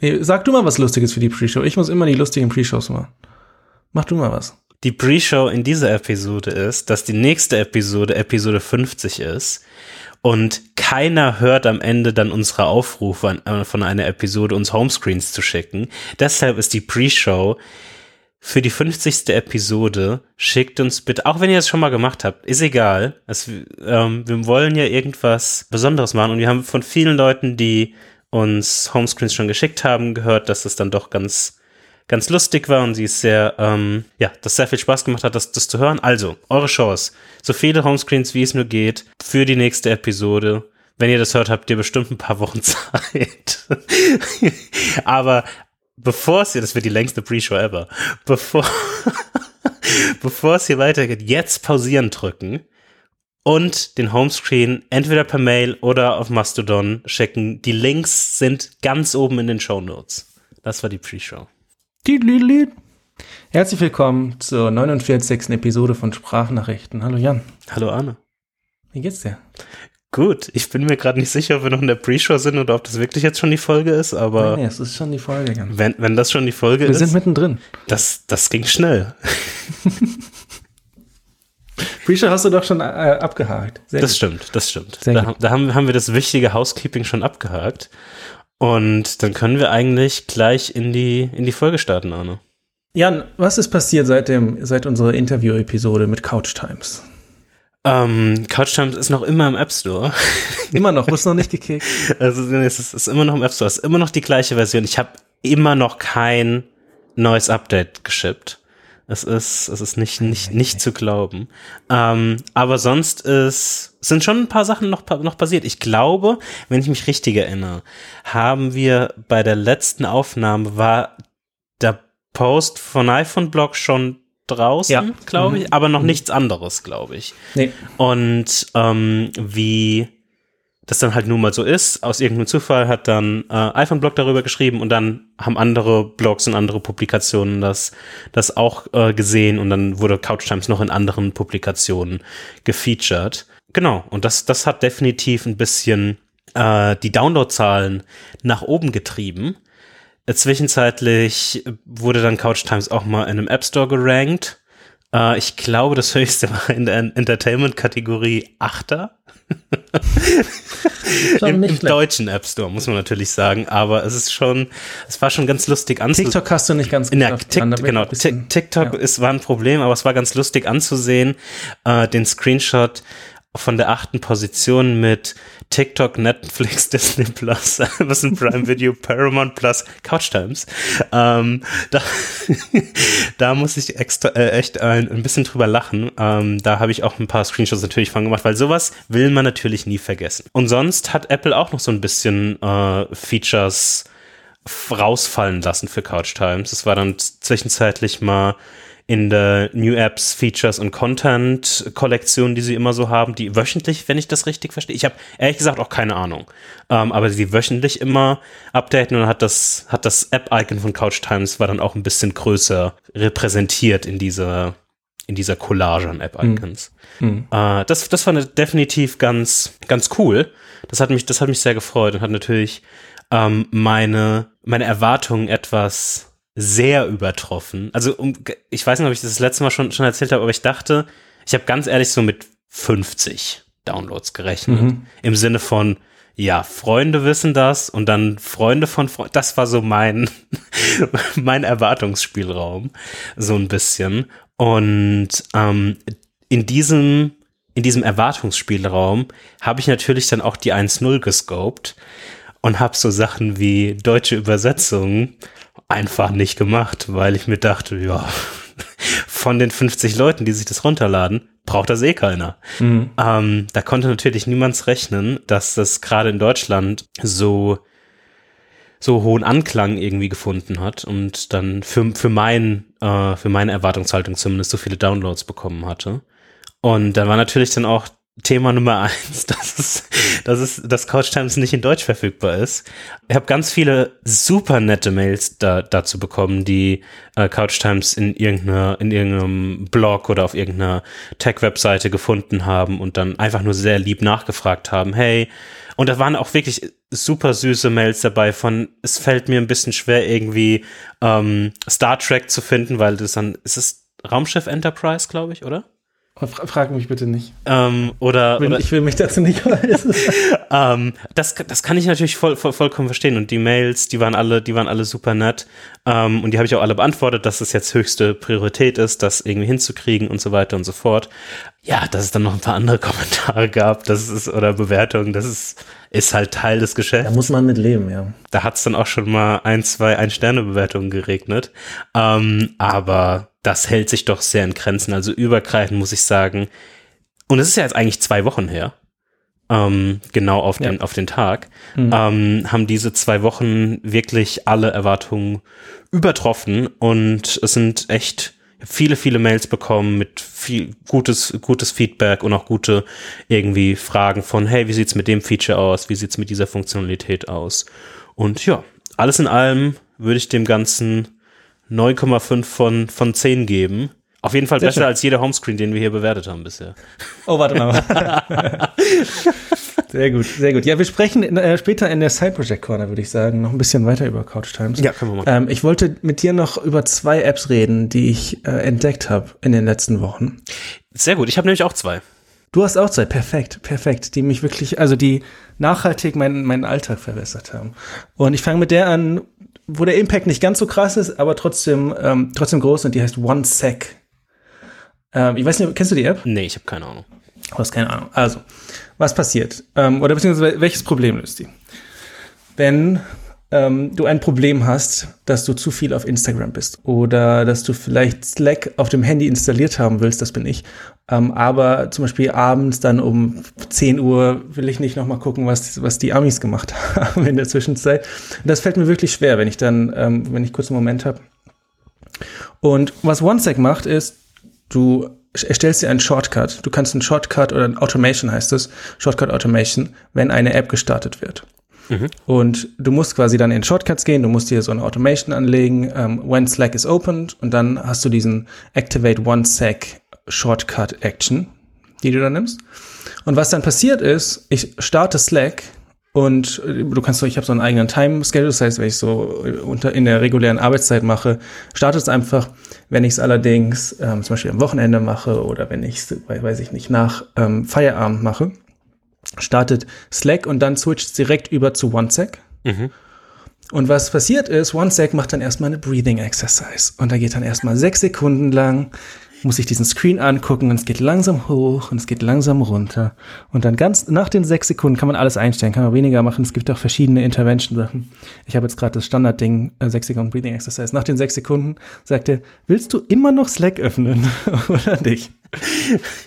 Nee, sag du mal was Lustiges für die Pre-Show. Ich muss immer die lustigen Pre-Shows machen. Mach du mal was. Die Pre-Show in dieser Episode ist, dass die nächste Episode Episode 50 ist und keiner hört am Ende dann unsere Aufrufe an, äh, von einer Episode, uns Homescreens zu schicken. Deshalb ist die Pre-Show für die 50. Episode. Schickt uns bitte, auch wenn ihr es schon mal gemacht habt, ist egal. Es, ähm, wir wollen ja irgendwas Besonderes machen und wir haben von vielen Leuten, die uns Homescreens schon geschickt haben, gehört, dass es dann doch ganz ganz lustig war und sie ist sehr, ähm, ja, das sehr viel Spaß gemacht hat, das, das zu hören. Also, eure Chance. So viele Homescreens, wie es nur geht, für die nächste Episode. Wenn ihr das hört, habt ihr bestimmt ein paar Wochen Zeit. Aber bevor es hier, das wird die längste Pre-Show ever, bevor, bevor es hier weitergeht, jetzt pausieren drücken und den Homescreen entweder per Mail oder auf Mastodon schicken. Die Links sind ganz oben in den Show Notes. Das war die Pre-Show. Herzlich willkommen zur 49. Episode von Sprachnachrichten. Hallo Jan. Hallo Arne. Wie geht's dir? Gut, ich bin mir gerade nicht sicher, ob wir noch in der Pre-Show sind oder ob das wirklich jetzt schon die Folge ist, aber. Nee, es ist schon die Folge, Jan. Wenn, wenn das schon die Folge wir ist. Wir sind mittendrin. Das, das ging schnell. Pre-Show hast du doch schon äh, abgehakt. Sehr das gut. stimmt, das stimmt. Da, da, haben, haben wir das wichtige Housekeeping schon abgehakt. Und dann können wir eigentlich gleich in die, in die Folge starten, Arne. Jan, was ist passiert seit, dem, seit unserer Interview-Episode mit Couch Times? Ähm, Couch Times ist noch immer im App Store. Immer noch, ist noch nicht gekickt. Also es ist, ist immer noch im App Store, es ist immer noch die gleiche Version. Ich habe immer noch kein neues Update geschippt. Es ist, es ist nicht, nicht, nicht zu glauben. Ähm, aber sonst ist, sind schon ein paar Sachen noch, noch passiert. Ich glaube, wenn ich mich richtig erinnere, haben wir bei der letzten Aufnahme war der Post von iPhone Blog schon draußen, ja. glaube ich, mhm. aber noch mhm. nichts anderes, glaube ich. Nee. Und ähm, wie das dann halt nun mal so ist. Aus irgendeinem Zufall hat dann äh, iPhone-Blog darüber geschrieben und dann haben andere Blogs und andere Publikationen das, das auch äh, gesehen und dann wurde Couch Times noch in anderen Publikationen gefeatured. Genau, und das, das hat definitiv ein bisschen äh, die Downloadzahlen nach oben getrieben. Zwischenzeitlich wurde dann Couch Times auch mal in einem App Store gerankt. Äh, ich glaube, das höchste war in der Entertainment-Kategorie Achter. Im, Im deutschen App Store, muss man natürlich sagen, aber es ist schon, es war schon ganz lustig anzusehen. TikTok hast du nicht ganz in der Tick, Genau, bisschen, TikTok ja. ist, war ein Problem, aber es war ganz lustig anzusehen, äh, den Screenshot von der achten Position mit TikTok, Netflix, Disney Plus, Amazon Prime Video, Paramount Plus, Couch Times. Ähm, da, da muss ich extra, äh, echt ein, ein bisschen drüber lachen. Ähm, da habe ich auch ein paar Screenshots natürlich von gemacht, weil sowas will man natürlich nie vergessen. Und sonst hat Apple auch noch so ein bisschen äh, Features rausfallen lassen für Couch Times. Es war dann zwischenzeitlich mal in der New Apps, Features und Content Kollektion, die sie immer so haben, die wöchentlich, wenn ich das richtig verstehe. Ich habe ehrlich gesagt auch keine Ahnung, ähm, aber sie wöchentlich immer updaten und hat das hat das App-Icon von Couch Times war dann auch ein bisschen größer repräsentiert in dieser in dieser Collage an App-Icons. Mhm. Äh, das, das war definitiv ganz, ganz cool. Das hat mich, das hat mich sehr gefreut und hat natürlich ähm, meine, meine Erwartungen etwas sehr übertroffen. Also um, ich weiß nicht, ob ich das, das letzte Mal schon, schon erzählt habe, aber ich dachte, ich habe ganz ehrlich so mit 50 Downloads gerechnet. Mhm. Im Sinne von, ja, Freunde wissen das und dann Freunde von Freunden. Das war so mein, mein Erwartungsspielraum. So ein bisschen. Und ähm, in diesem, in diesem Erwartungsspielraum habe ich natürlich dann auch die 1.0 gescoped und habe so Sachen wie deutsche Übersetzungen einfach nicht gemacht, weil ich mir dachte, ja, von den 50 Leuten, die sich das runterladen, braucht das eh keiner. Mhm. Ähm, da konnte natürlich niemand rechnen, dass das gerade in Deutschland so so hohen Anklang irgendwie gefunden hat und dann für, für, mein, äh, für meine Erwartungshaltung zumindest so viele Downloads bekommen hatte. Und da war natürlich dann auch Thema Nummer eins, dass es, dass es, dass Couch Times nicht in Deutsch verfügbar ist. Ich habe ganz viele super nette Mails da, dazu bekommen, die äh, Couch Times in irgendeiner, in irgendeinem Blog oder auf irgendeiner Tech-Webseite gefunden haben und dann einfach nur sehr lieb nachgefragt haben, hey, und da waren auch wirklich super süße Mails dabei von, es fällt mir ein bisschen schwer, irgendwie ähm, Star Trek zu finden, weil das dann, ist es Raumschiff Enterprise, glaube ich, oder? Frag mich bitte nicht. Ähm, oder, will, oder, ich will mich dazu nicht äußern. ähm, das, das kann ich natürlich voll, voll, vollkommen verstehen. Und die Mails, die waren alle, die waren alle super nett. Ähm, und die habe ich auch alle beantwortet, dass es jetzt höchste Priorität ist, das irgendwie hinzukriegen und so weiter und so fort. Ja, dass es dann noch ein paar andere Kommentare gab, das ist, oder Bewertungen, das ist, ist halt Teil des Geschäfts. Da muss man mit leben, ja. Da hat es dann auch schon mal ein, zwei Ein-Sterne-Bewertungen geregnet. Ähm, aber das hält sich doch sehr in Grenzen. Also übergreifend muss ich sagen. Und es ist ja jetzt eigentlich zwei Wochen her. Ähm, genau auf den, ja. auf den Tag, mhm. ähm, haben diese zwei Wochen wirklich alle Erwartungen übertroffen und es sind echt viele, viele Mails bekommen mit viel gutes, gutes Feedback und auch gute irgendwie Fragen von, hey, wie sieht's mit dem Feature aus? Wie sieht's mit dieser Funktionalität aus? Und ja, alles in allem würde ich dem Ganzen 9,5 von, von 10 geben. Auf jeden Fall sehr besser schön. als jeder Homescreen, den wir hier bewertet haben bisher. Oh, warte mal. sehr gut, sehr gut. Ja, wir sprechen in, äh, später in der Side Project Corner, würde ich sagen, noch ein bisschen weiter über Couch Times. Ja, können wir mal. Ähm, ich wollte mit dir noch über zwei Apps reden, die ich äh, entdeckt habe in den letzten Wochen. Sehr gut, ich habe nämlich auch zwei. Du hast auch zwei, perfekt, perfekt, die mich wirklich, also die nachhaltig meinen, meinen Alltag verbessert haben. Und ich fange mit der an, wo der Impact nicht ganz so krass ist, aber trotzdem, ähm, trotzdem groß und die heißt OneSec. Ähm, ich weiß nicht, kennst du die App? Nee, ich habe keine Ahnung. Du hast keine Ahnung. Also, was passiert? Ähm, oder beziehungsweise welches Problem löst die? Wenn ähm, du ein Problem hast, dass du zu viel auf Instagram bist oder dass du vielleicht Slack auf dem Handy installiert haben willst, das bin ich, ähm, aber zum Beispiel abends dann um 10 Uhr will ich nicht nochmal gucken, was, was die Amis gemacht haben in der Zwischenzeit. Das fällt mir wirklich schwer, wenn ich dann, ähm, wenn ich kurz einen Moment habe. Und was OneSec macht, ist, du erstellst dir einen Shortcut. Du kannst einen Shortcut oder ein Automation heißt es, Shortcut Automation, wenn eine App gestartet wird. Mhm. Und du musst quasi dann in Shortcuts gehen, du musst dir so eine Automation anlegen, um, ähm, when Slack is opened und dann hast du diesen Activate One Sec Shortcut Action, die du dann nimmst. Und was dann passiert ist, ich starte Slack und äh, du kannst so, ich habe so einen eigenen Time Schedule, das heißt, wenn ich so äh, unter in der regulären Arbeitszeit mache, startet es einfach. Wenn ich es allerdings ähm, zum Beispiel am Wochenende mache oder wenn ich es, weiß ich nicht, nach ähm, Feierabend mache, startet Slack und dann switcht direkt über zu OneSec. Mhm. Und was passiert ist, OneSec macht dann erstmal eine Breathing Exercise. Und da geht dann erstmal sechs Sekunden lang, muss ich diesen Screen angucken und es geht langsam hoch und es geht langsam runter. Und dann ganz nach den sechs Sekunden kann man alles einstellen, kann man weniger machen. Es gibt auch verschiedene Intervention-Sachen. Ich habe jetzt gerade das Standardding, äh, sechs Sekunden Breathing Exercise. Nach den sechs Sekunden sagt er, willst du immer noch Slack öffnen oder nicht?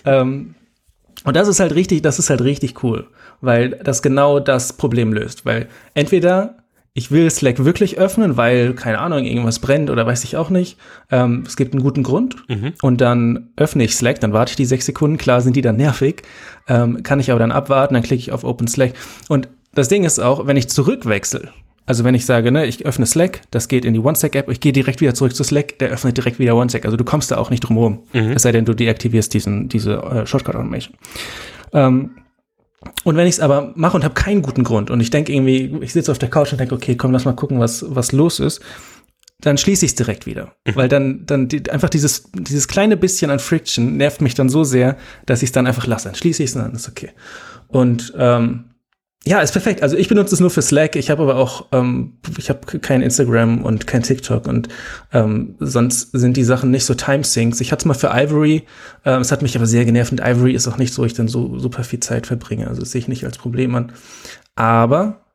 ähm, und das ist halt richtig, das ist halt richtig cool, weil das genau das Problem löst. Weil entweder ich will Slack wirklich öffnen, weil, keine Ahnung, irgendwas brennt oder weiß ich auch nicht. Ähm, es gibt einen guten Grund. Mhm. Und dann öffne ich Slack, dann warte ich die sechs Sekunden, klar sind die dann nervig. Ähm, kann ich aber dann abwarten, dann klicke ich auf Open Slack. Und das Ding ist auch, wenn ich zurückwechsel, also wenn ich sage, ne, ich öffne Slack, das geht in die OneSec-App, ich gehe direkt wieder zurück zu Slack, der öffnet direkt wieder OneSec. Also du kommst da auch nicht drum herum. Mhm. Es sei denn, du deaktivierst diesen, diese äh, Shortcut-Automation. Ähm, und wenn ich es aber mache und habe keinen guten Grund und ich denke irgendwie, ich sitze auf der Couch und denke, okay, komm, lass mal gucken, was, was los ist, dann schließe ich es direkt wieder. Mhm. Weil dann, dann die, einfach dieses, dieses kleine bisschen an Friction nervt mich dann so sehr, dass ich es dann einfach lasse. Dann schließe ich es und dann ist okay. Und ähm, ja, ist perfekt. Also ich benutze es nur für Slack. Ich habe aber auch, ähm, ich habe kein Instagram und kein TikTok und ähm, sonst sind die Sachen nicht so Timesyncs. Ich hatte es mal für Ivory. Ähm, es hat mich aber sehr genervt und Ivory ist auch nicht so, ich dann so super viel Zeit verbringe. Also das sehe ich nicht als Problem an. Aber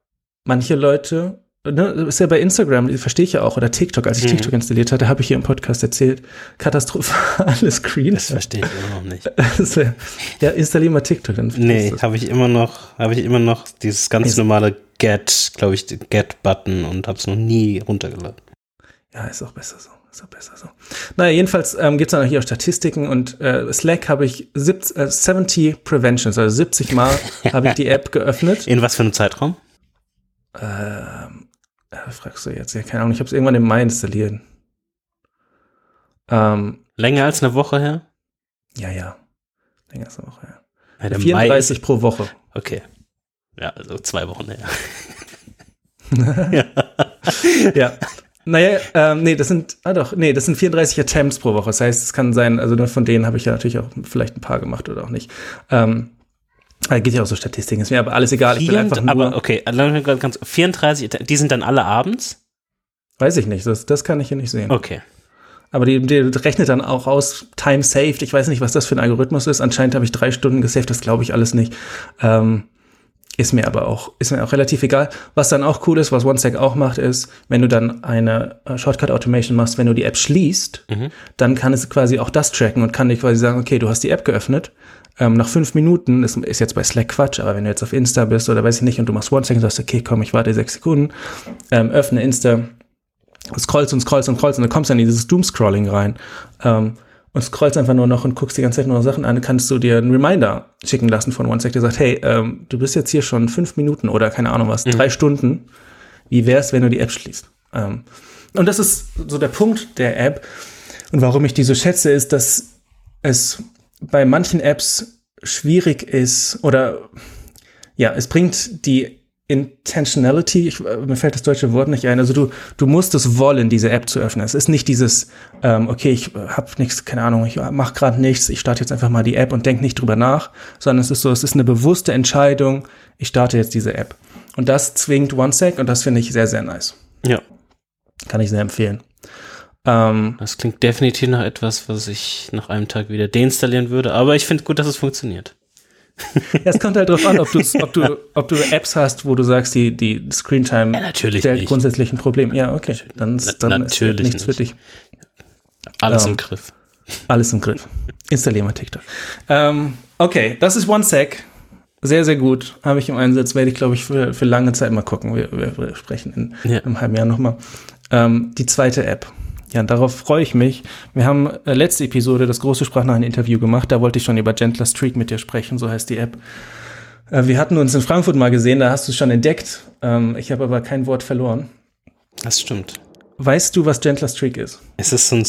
manche Leute ne, ist ja bei Instagram, verstehe ich ja auch, oder TikTok, als ich mhm. TikTok installiert hatte, habe ich hier im Podcast erzählt, katastrophale Screen. Das verstehe ich immer noch nicht. Also, ja, installier mal TikTok. Dann nee, habe ich immer noch, habe ich immer noch dieses ganz ist normale Get, glaube ich, Get-Button und habe es noch nie runtergeladen. Ja, ist auch besser so. ist besser so. Naja, jedenfalls ähm, gibt es dann hier auch Statistiken und äh, Slack habe ich 70, äh, 70 Preventions, also 70 Mal habe ich die App geöffnet. In was für einem Zeitraum? Ähm, äh, fragst du jetzt? Ja, keine Ahnung, ich habe es irgendwann im Mai installiert. Ähm, Länger als eine Woche her? Ja, ja. Länger als eine Woche her. Ja, der 34 pro Woche. Okay. Ja, also zwei Wochen her. ja. ja. Naja, ähm, nee, das sind, ah doch, nee, das sind 34 Attempts pro Woche. Das heißt, es kann sein, also von denen habe ich ja natürlich auch vielleicht ein paar gemacht oder auch nicht. Ähm, da geht ja auch so Statistiken, ist mir aber alles egal. Ich will einfach nur, aber okay, ganz, 34, die sind dann alle abends? Weiß ich nicht, das, das kann ich hier nicht sehen. Okay. Aber die, die rechnet dann auch aus Time saved. Ich weiß nicht, was das für ein Algorithmus ist. Anscheinend habe ich drei Stunden gesaved, das glaube ich alles nicht. Ähm, ist mir aber auch, ist mir auch relativ egal. Was dann auch cool ist, was OneSec auch macht, ist, wenn du dann eine äh, Shortcut Automation machst, wenn du die App schließt, mhm. dann kann es quasi auch das tracken und kann dir quasi sagen, okay, du hast die App geöffnet. Ähm, nach fünf Minuten, ist, ist jetzt bei Slack Quatsch, aber wenn du jetzt auf Insta bist oder weiß ich nicht und du machst OneSec und sagst, okay, komm, ich warte sechs Sekunden, ähm, öffne Insta, scrollst und scrollst und scrollst und dann kommst du in dieses Doom-Scrolling rein. Ähm, und scrollst einfach nur noch und guckst die ganze Zeit nur noch Sachen an, kannst du dir einen Reminder schicken lassen von OneSec, der sagt, hey, ähm, du bist jetzt hier schon fünf Minuten oder keine Ahnung was, mhm. drei Stunden. Wie wär's, wenn du die App schließt? Ähm, und das ist so der Punkt der App. Und warum ich die so schätze, ist, dass es bei manchen Apps schwierig ist oder ja, es bringt die Intentionality, ich, äh, mir fällt das deutsche Wort nicht ein. Also du, du musst es wollen, diese App zu öffnen. Es ist nicht dieses, ähm, okay, ich habe nichts, keine Ahnung, ich mache gerade nichts, ich starte jetzt einfach mal die App und denke nicht drüber nach, sondern es ist so, es ist eine bewusste Entscheidung, ich starte jetzt diese App. Und das zwingt OneSec und das finde ich sehr, sehr nice. Ja. Kann ich sehr empfehlen. Ähm, das klingt definitiv nach etwas, was ich nach einem Tag wieder deinstallieren würde, aber ich finde gut, dass es funktioniert. Ja, es kommt halt drauf an, ob, ob, du, ob du Apps hast, wo du sagst, die, die Screentime ja, natürlich stellt nicht. grundsätzlich ein Problem. Ja, okay. Dann, dann natürlich ist nichts nicht. für dich. Alles ähm, im Griff. Alles im Griff. Installieren wir TikTok. Ähm, okay, das ist OneSec. Sehr, sehr gut. Habe ich im Einsatz. Werde ich, glaube ich, für, für lange Zeit mal gucken. Wir, wir sprechen in ja. einem halben Jahr nochmal. Ähm, die zweite App. Ja, darauf freue ich mich. Wir haben äh, letzte Episode das große Sprachnachrichten-Interview gemacht. Da wollte ich schon über Gentler Streak mit dir sprechen, so heißt die App. Äh, wir hatten uns in Frankfurt mal gesehen, da hast du es schon entdeckt. Ähm, ich habe aber kein Wort verloren. Das stimmt. Weißt du, was Gentler Streak ist? Ist es so ein,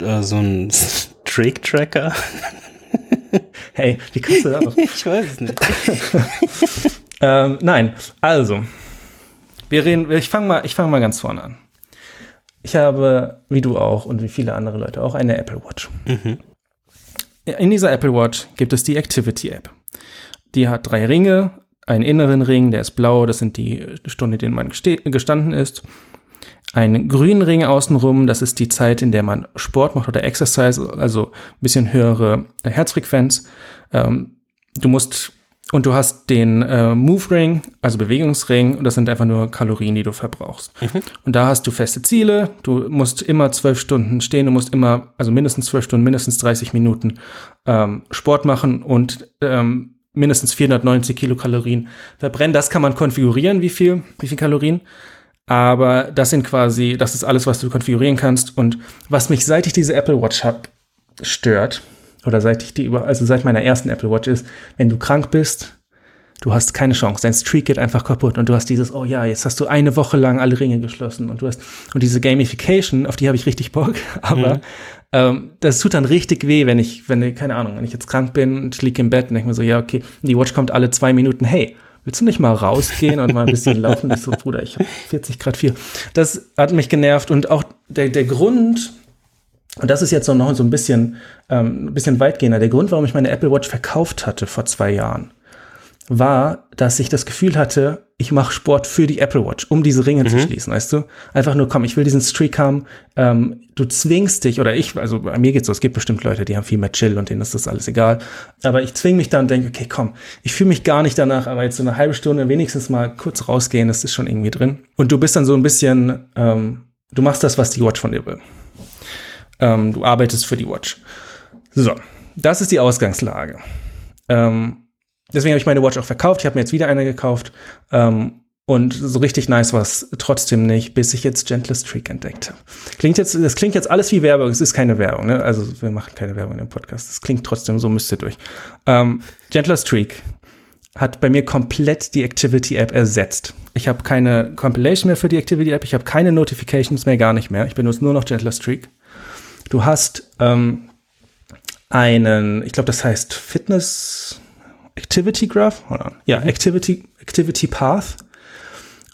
äh, so ein Streak-Tracker? hey, wie kannst du das? ich weiß es nicht. ähm, nein, also, wir reden, ich fange mal, ich fange mal ganz vorne an. Ich habe, wie du auch und wie viele andere Leute auch, eine Apple Watch. Mhm. In dieser Apple Watch gibt es die Activity App. Die hat drei Ringe, einen inneren Ring, der ist blau, das sind die Stunden, in denen man gestanden ist. Einen grünen Ring außenrum, das ist die Zeit, in der man Sport macht oder Exercise, also ein bisschen höhere Herzfrequenz. Ähm, du musst und du hast den äh, Move Ring, also Bewegungsring, und das sind einfach nur Kalorien, die du verbrauchst. Mhm. Und da hast du feste Ziele. Du musst immer zwölf Stunden stehen, du musst immer, also mindestens zwölf Stunden, mindestens 30 Minuten ähm, Sport machen und ähm, mindestens 490 Kilokalorien verbrennen. Das kann man konfigurieren, wie viel, wie viel Kalorien. Aber das sind quasi, das ist alles, was du konfigurieren kannst. Und was mich, seit ich diese Apple Watch habe, stört, oder seit ich die über, also seit meiner ersten Apple Watch ist, wenn du krank bist, du hast keine Chance. Dein Streak geht einfach kaputt und du hast dieses, oh ja, jetzt hast du eine Woche lang alle Ringe geschlossen und du hast, und diese Gamification, auf die habe ich richtig Bock, aber mhm. ähm, das tut dann richtig weh, wenn ich, wenn, keine Ahnung, wenn ich jetzt krank bin und ich liege im Bett und denke mir so, ja, okay, die Watch kommt alle zwei Minuten, hey, willst du nicht mal rausgehen und mal ein bisschen laufen? Ich so, Bruder, ich habe 40 Grad 4. Das hat mich genervt und auch der, der Grund, und das ist jetzt noch so ein bisschen, ähm, ein bisschen weitgehender. Der Grund, warum ich meine Apple Watch verkauft hatte vor zwei Jahren, war, dass ich das Gefühl hatte, ich mache Sport für die Apple Watch, um diese Ringe mhm. zu schließen, weißt du? Einfach nur, komm, ich will diesen Streak haben. Ähm, du zwingst dich, oder ich, also bei mir geht's so, es gibt bestimmt Leute, die haben viel mehr Chill und denen ist das alles egal. Aber ich zwing mich dann und denke, okay, komm, ich fühle mich gar nicht danach, aber jetzt so eine halbe Stunde wenigstens mal kurz rausgehen, das ist schon irgendwie drin. Und du bist dann so ein bisschen, ähm, du machst das, was die Watch von dir will. Ähm, du arbeitest für die Watch. So, das ist die Ausgangslage. Ähm, deswegen habe ich meine Watch auch verkauft. Ich habe mir jetzt wieder eine gekauft. Ähm, Und so richtig nice war es trotzdem nicht, bis ich jetzt Gentle Streak entdeckt habe. Klingt jetzt, das klingt jetzt alles wie Werbung. Es ist keine Werbung, ne? Also wir machen keine Werbung im Podcast. Das klingt trotzdem so, müsst ihr durch. Ähm, Gentler Streak hat bei mir komplett die Activity-App ersetzt. Ich habe keine Compilation mehr für die Activity-App, ich habe keine Notifications mehr, gar nicht mehr. Ich benutze nur noch Gentler Streak. Du hast ähm, einen, ich glaube, das heißt Fitness Activity Graph, oder? Ja, Activity, Activity Path.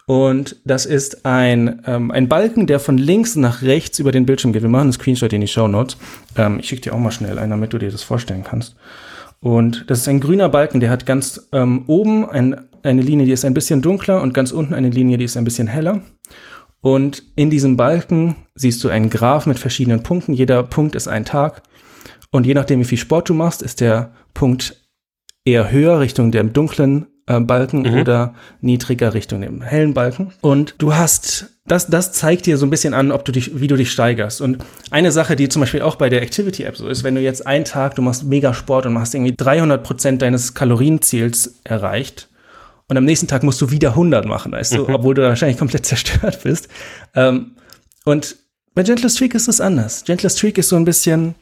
Und das ist ein, ähm, ein Balken, der von links nach rechts über den Bildschirm geht. Wir machen einen Screenshot in die Show Notes. Ähm, ich schicke dir auch mal schnell einen, damit du dir das vorstellen kannst. Und das ist ein grüner Balken, der hat ganz ähm, oben ein, eine Linie, die ist ein bisschen dunkler und ganz unten eine Linie, die ist ein bisschen heller. Und in diesem Balken siehst du einen Graph mit verschiedenen Punkten. Jeder Punkt ist ein Tag. Und je nachdem, wie viel Sport du machst, ist der Punkt eher höher Richtung dem dunklen äh, Balken mhm. oder niedriger Richtung dem hellen Balken. Und du hast das, das zeigt dir so ein bisschen an, ob du dich, wie du dich steigerst. Und eine Sache, die zum Beispiel auch bei der Activity App so ist, wenn du jetzt einen Tag, du machst mega Sport und machst irgendwie 300 Prozent deines Kalorienziels erreicht und am nächsten Tag musst du wieder 100 machen, weißt du, mhm. obwohl du wahrscheinlich komplett zerstört bist. Ähm, und bei Gentle Streak ist es anders. Gentle Streak ist so ein bisschen,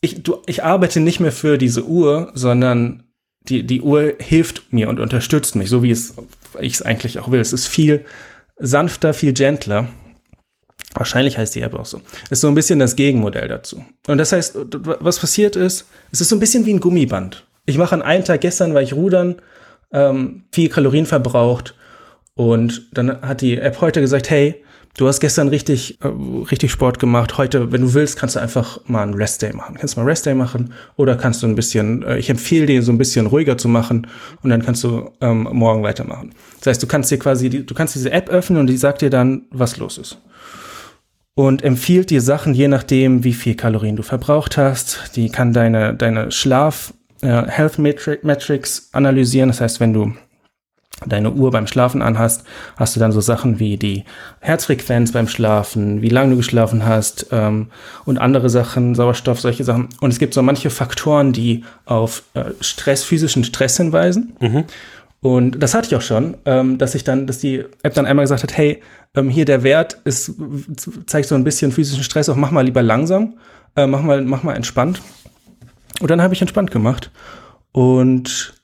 ich, du, ich arbeite nicht mehr für diese Uhr, sondern die, die Uhr hilft mir und unterstützt mich, so wie es ich es eigentlich auch will. Es ist viel sanfter, viel gentler. Wahrscheinlich heißt die App auch so. Ist so ein bisschen das Gegenmodell dazu. Und das heißt, was passiert ist, es ist so ein bisschen wie ein Gummiband. Ich mache an einem Tag gestern, weil ich rudern, ähm, viel Kalorien verbraucht. Und dann hat die App heute gesagt, hey, du hast gestern richtig, äh, richtig Sport gemacht. Heute, wenn du willst, kannst du einfach mal einen Rest Day machen. Kannst mal Rest Day machen oder kannst du ein bisschen, äh, ich empfehle dir so ein bisschen ruhiger zu machen und dann kannst du ähm, morgen weitermachen. Das heißt, du kannst dir quasi, die, du kannst diese App öffnen und die sagt dir dann, was los ist. Und empfiehlt dir Sachen, je nachdem, wie viel Kalorien du verbraucht hast. Die kann deine, deine Schlaf, äh, Health Metrics analysieren. Das heißt, wenn du deine Uhr beim Schlafen anhast, hast du dann so Sachen wie die Herzfrequenz beim Schlafen, wie lange du geschlafen hast ähm, und andere Sachen, Sauerstoff, solche Sachen. Und es gibt so manche Faktoren, die auf äh, Stress, physischen Stress hinweisen. Mhm. Und das hatte ich auch schon, ähm, dass ich dann, dass die App dann einmal gesagt hat, hey, ähm, hier der Wert ist, zeigt so ein bisschen physischen Stress, auch mach mal lieber langsam, äh, mach mal, mach mal entspannt. Und dann habe ich entspannt gemacht. Und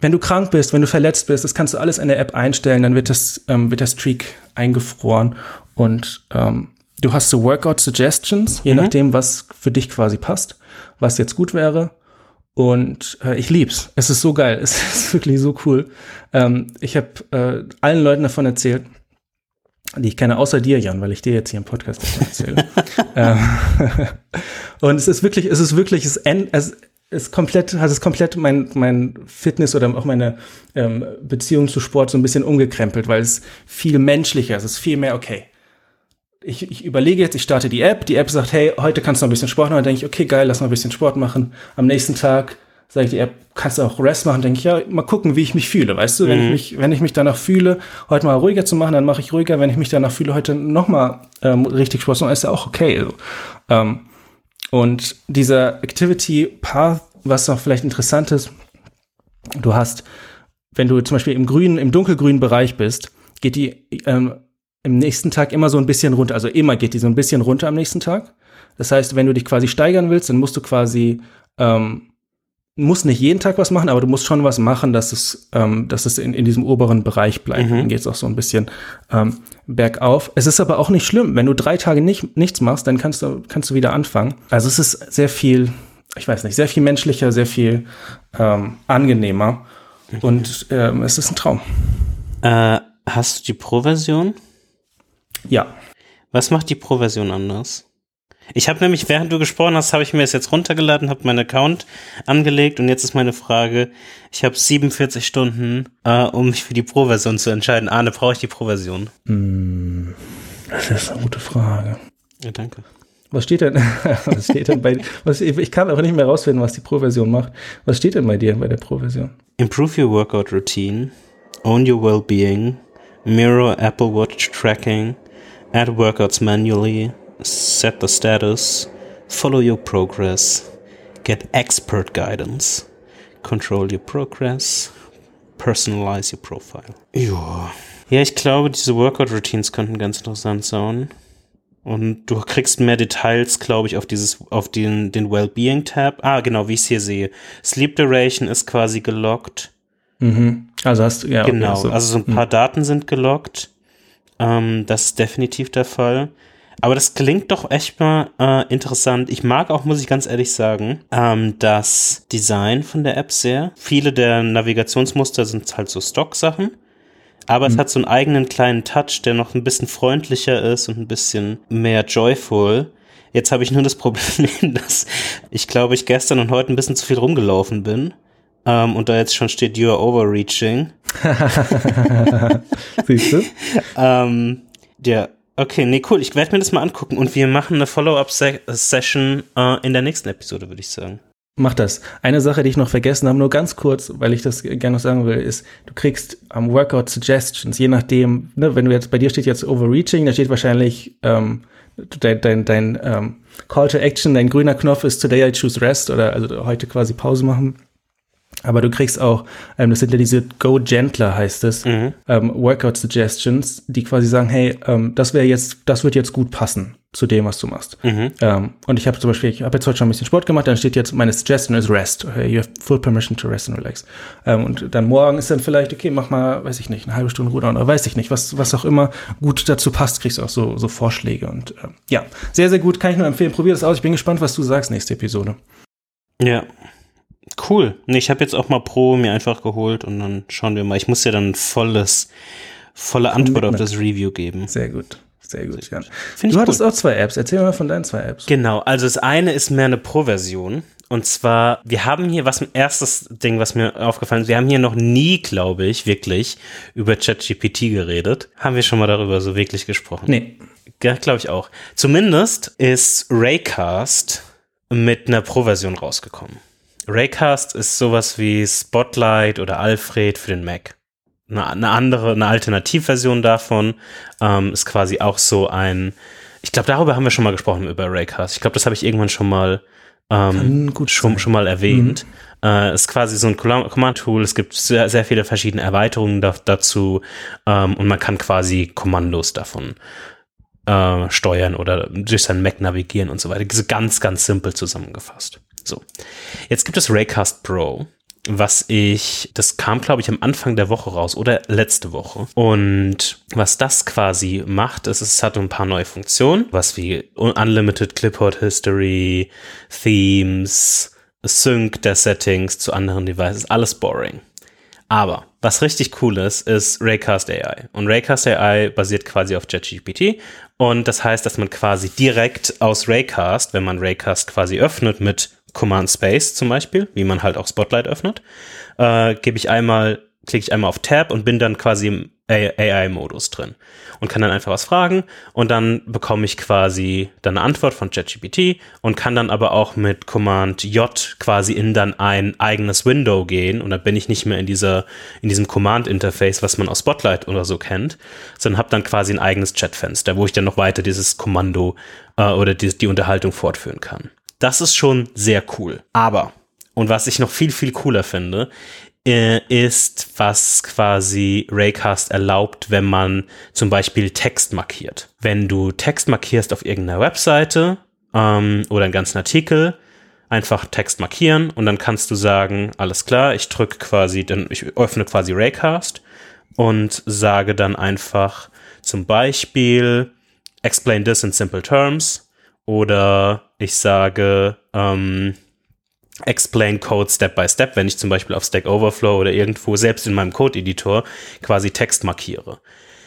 wenn du krank bist, wenn du verletzt bist, das kannst du alles in der App einstellen, dann wird das, ähm, wird der Streak eingefroren und ähm, du hast so Workout Suggestions, je mhm. nachdem, was für dich quasi passt, was jetzt gut wäre. Und äh, ich lieb's. Es ist so geil. Es ist wirklich so cool. Ähm, ich habe äh, allen Leuten davon erzählt, die ich kenne, außer dir, Jan, weil ich dir jetzt hier im Podcast erzähle. ähm, und es ist wirklich, es ist wirklich, es, es, ist komplett, hat es komplett mein, mein Fitness oder auch meine ähm, Beziehung zu Sport so ein bisschen umgekrempelt, weil es viel menschlicher ist. Es ist viel mehr, okay. Ich, ich überlege jetzt, ich starte die App, die App sagt, hey, heute kannst du noch ein bisschen Sport machen. Dann denke ich, okay, geil, lass mal ein bisschen Sport machen. Am nächsten Tag sage ich App, kannst du auch Rest machen? Denke ich, ja, mal gucken, wie ich mich fühle. Weißt du, mhm. wenn ich mich, wenn ich mich danach fühle, heute mal ruhiger zu machen, dann mache ich ruhiger. Wenn ich mich danach fühle, heute noch mal ähm, richtig Sport zu machen, ist ja auch okay. Also, ähm, und dieser Activity Path, was noch vielleicht interessant ist, du hast, wenn du zum Beispiel im grünen, im dunkelgrünen Bereich bist, geht die ähm, im nächsten Tag immer so ein bisschen runter. Also immer geht die so ein bisschen runter am nächsten Tag. Das heißt, wenn du dich quasi steigern willst, dann musst du quasi ähm, musst nicht jeden Tag was machen, aber du musst schon was machen, dass es, ähm, dass es in, in diesem oberen Bereich bleibt. Mhm. Dann geht es auch so ein bisschen ähm, bergauf. Es ist aber auch nicht schlimm. Wenn du drei Tage nicht, nichts machst, dann kannst du, kannst du wieder anfangen. Also es ist sehr viel, ich weiß nicht, sehr viel menschlicher, sehr viel ähm, angenehmer. Mhm. Und ähm, es ist ein Traum. Äh, hast du die Pro-Version? Ja. Was macht die Pro-Version anders? Ich habe nämlich, während du gesprochen hast, habe ich mir das jetzt runtergeladen, habe meinen Account angelegt und jetzt ist meine Frage, ich habe 47 Stunden, äh, um mich für die Pro-Version zu entscheiden. Arne, brauche ich die Pro-Version? Mm, das ist eine gute Frage. Ja, danke. Was steht denn, was steht denn bei, was, ich kann aber nicht mehr rausfinden, was die Pro-Version macht. Was steht denn bei dir bei der Pro-Version? Improve your workout routine, own your well-being, mirror Apple Watch tracking, add workouts manually, set the status, follow your progress, get expert guidance, control your progress, personalize your profile. Ja. Ja, ich glaube, diese Workout-Routines könnten ganz interessant sein. Und du kriegst mehr Details, glaube ich, auf dieses, auf den, den Wellbeing-Tab. Ah, genau, wie ich es hier sehe. Sleep Duration ist quasi gelockt. Mhm. Also hast du, ja. Genau, okay, so. also so ein paar mhm. Daten sind gelockt. Ähm, das ist definitiv der Fall. Aber das klingt doch echt mal äh, interessant. Ich mag auch, muss ich ganz ehrlich sagen, ähm, das Design von der App sehr. Viele der Navigationsmuster sind halt so Stock-Sachen. Aber mhm. es hat so einen eigenen kleinen Touch, der noch ein bisschen freundlicher ist und ein bisschen mehr joyful. Jetzt habe ich nur das Problem, dass ich glaube, ich gestern und heute ein bisschen zu viel rumgelaufen bin. Ähm, und da jetzt schon steht, you are overreaching. Siehst du? ähm, ja, Okay, nee, cool. Ich werde mir das mal angucken und wir machen eine Follow-up-Session äh, in der nächsten Episode, würde ich sagen. Mach das. Eine Sache, die ich noch vergessen habe, nur ganz kurz, weil ich das gerne noch sagen will, ist, du kriegst am um, Workout Suggestions, je nachdem, ne, wenn du jetzt, bei dir steht jetzt Overreaching, da steht wahrscheinlich ähm, dein, dein, dein ähm, Call to Action, dein grüner Knopf ist Today I choose Rest oder also heute quasi Pause machen. Aber du kriegst auch, ähm, das sind ja diese Go Gentler heißt es, mhm. ähm, Workout Suggestions, die quasi sagen, hey, ähm, das wäre jetzt, das wird jetzt gut passen zu dem, was du machst. Mhm. Ähm, und ich habe zum Beispiel, ich habe jetzt heute schon ein bisschen Sport gemacht, dann steht jetzt, meine Suggestion ist Rest. Okay, you have full permission to rest and relax. Ähm, und dann morgen ist dann vielleicht, okay, mach mal, weiß ich nicht, eine halbe Stunde Rudern oder weiß ich nicht, was, was auch immer gut dazu passt, kriegst du auch so, so Vorschläge. Und ähm, ja, sehr, sehr gut, kann ich nur empfehlen. Probier das aus. Ich bin gespannt, was du sagst nächste Episode. Ja, Cool. Nee, ich habe jetzt auch mal Pro mir einfach geholt und dann schauen wir mal. Ich muss ja dann volles, volle Antwort auf das Review geben. Sehr gut. Sehr gut, Jan. Du gut. hattest auch zwei Apps. Erzähl mal von deinen zwei Apps. Genau, also das eine ist mehr eine Pro-Version. Und zwar, wir haben hier, was erstes Ding, was mir aufgefallen ist, wir haben hier noch nie, glaube ich, wirklich über ChatGPT geredet. Haben wir schon mal darüber so wirklich gesprochen? Nee. Ja, glaube ich auch. Zumindest ist Raycast mit einer Pro-Version rausgekommen. Raycast ist sowas wie Spotlight oder Alfred für den Mac. Eine, eine andere, eine Alternativversion davon ähm, ist quasi auch so ein. Ich glaube, darüber haben wir schon mal gesprochen über Raycast. Ich glaube, das habe ich irgendwann schon mal ähm, schon, schon mal erwähnt. Mhm. Äh, ist quasi so ein Command-Tool. Es gibt sehr, sehr viele verschiedene Erweiterungen da, dazu ähm, und man kann quasi Kommandos davon äh, steuern oder durch seinen Mac navigieren und so weiter. Ganz, ganz simpel zusammengefasst. So. Jetzt gibt es Raycast Pro was ich, das kam glaube ich am Anfang der Woche raus oder letzte Woche. Und was das quasi macht, ist, es hat ein paar neue Funktionen, was wie Unlimited Clipboard History, Themes, Sync der Settings zu anderen Devices, alles boring. Aber was richtig cool ist, ist Raycast AI. Und Raycast AI basiert quasi auf JetGPT. Und das heißt, dass man quasi direkt aus Raycast, wenn man Raycast quasi öffnet mit Command Space zum Beispiel, wie man halt auch Spotlight öffnet, äh, gebe ich einmal, klicke ich einmal auf Tab und bin dann quasi im AI-Modus drin und kann dann einfach was fragen und dann bekomme ich quasi dann eine Antwort von ChatGPT und kann dann aber auch mit Command J quasi in dann ein eigenes Window gehen und dann bin ich nicht mehr in dieser in diesem Command Interface, was man aus Spotlight oder so kennt, sondern habe dann quasi ein eigenes Chatfenster, wo ich dann noch weiter dieses Kommando äh, oder die, die Unterhaltung fortführen kann. Das ist schon sehr cool. Aber, und was ich noch viel, viel cooler finde, äh, ist, was quasi Raycast erlaubt, wenn man zum Beispiel Text markiert. Wenn du Text markierst auf irgendeiner Webseite ähm, oder einen ganzen Artikel, einfach Text markieren und dann kannst du sagen, alles klar, ich drücke quasi, dann ich öffne quasi Raycast und sage dann einfach zum Beispiel explain this in simple terms oder ich sage ähm, Explain Code Step by Step, wenn ich zum Beispiel auf Stack Overflow oder irgendwo selbst in meinem Code-Editor quasi Text markiere.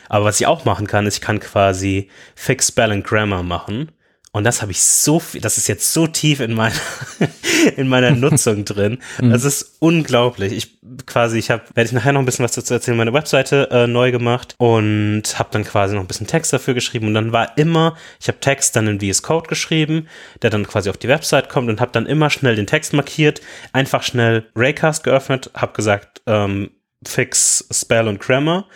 Aber was ich auch machen kann, ist, ich kann quasi Fix Spell and Grammar machen und das habe ich so viel, das ist jetzt so tief in meiner, in meiner Nutzung drin. Mhm. Das ist unglaublich. Ich quasi, ich habe, werde ich nachher noch ein bisschen was dazu erzählen, meine Webseite äh, neu gemacht und habe dann quasi noch ein bisschen Text dafür geschrieben. Und dann war immer, ich habe Text dann in VS Code geschrieben, der dann quasi auf die Website kommt und habe dann immer schnell den Text markiert, einfach schnell Raycast geöffnet, habe gesagt, ähm, fix Spell und Grammar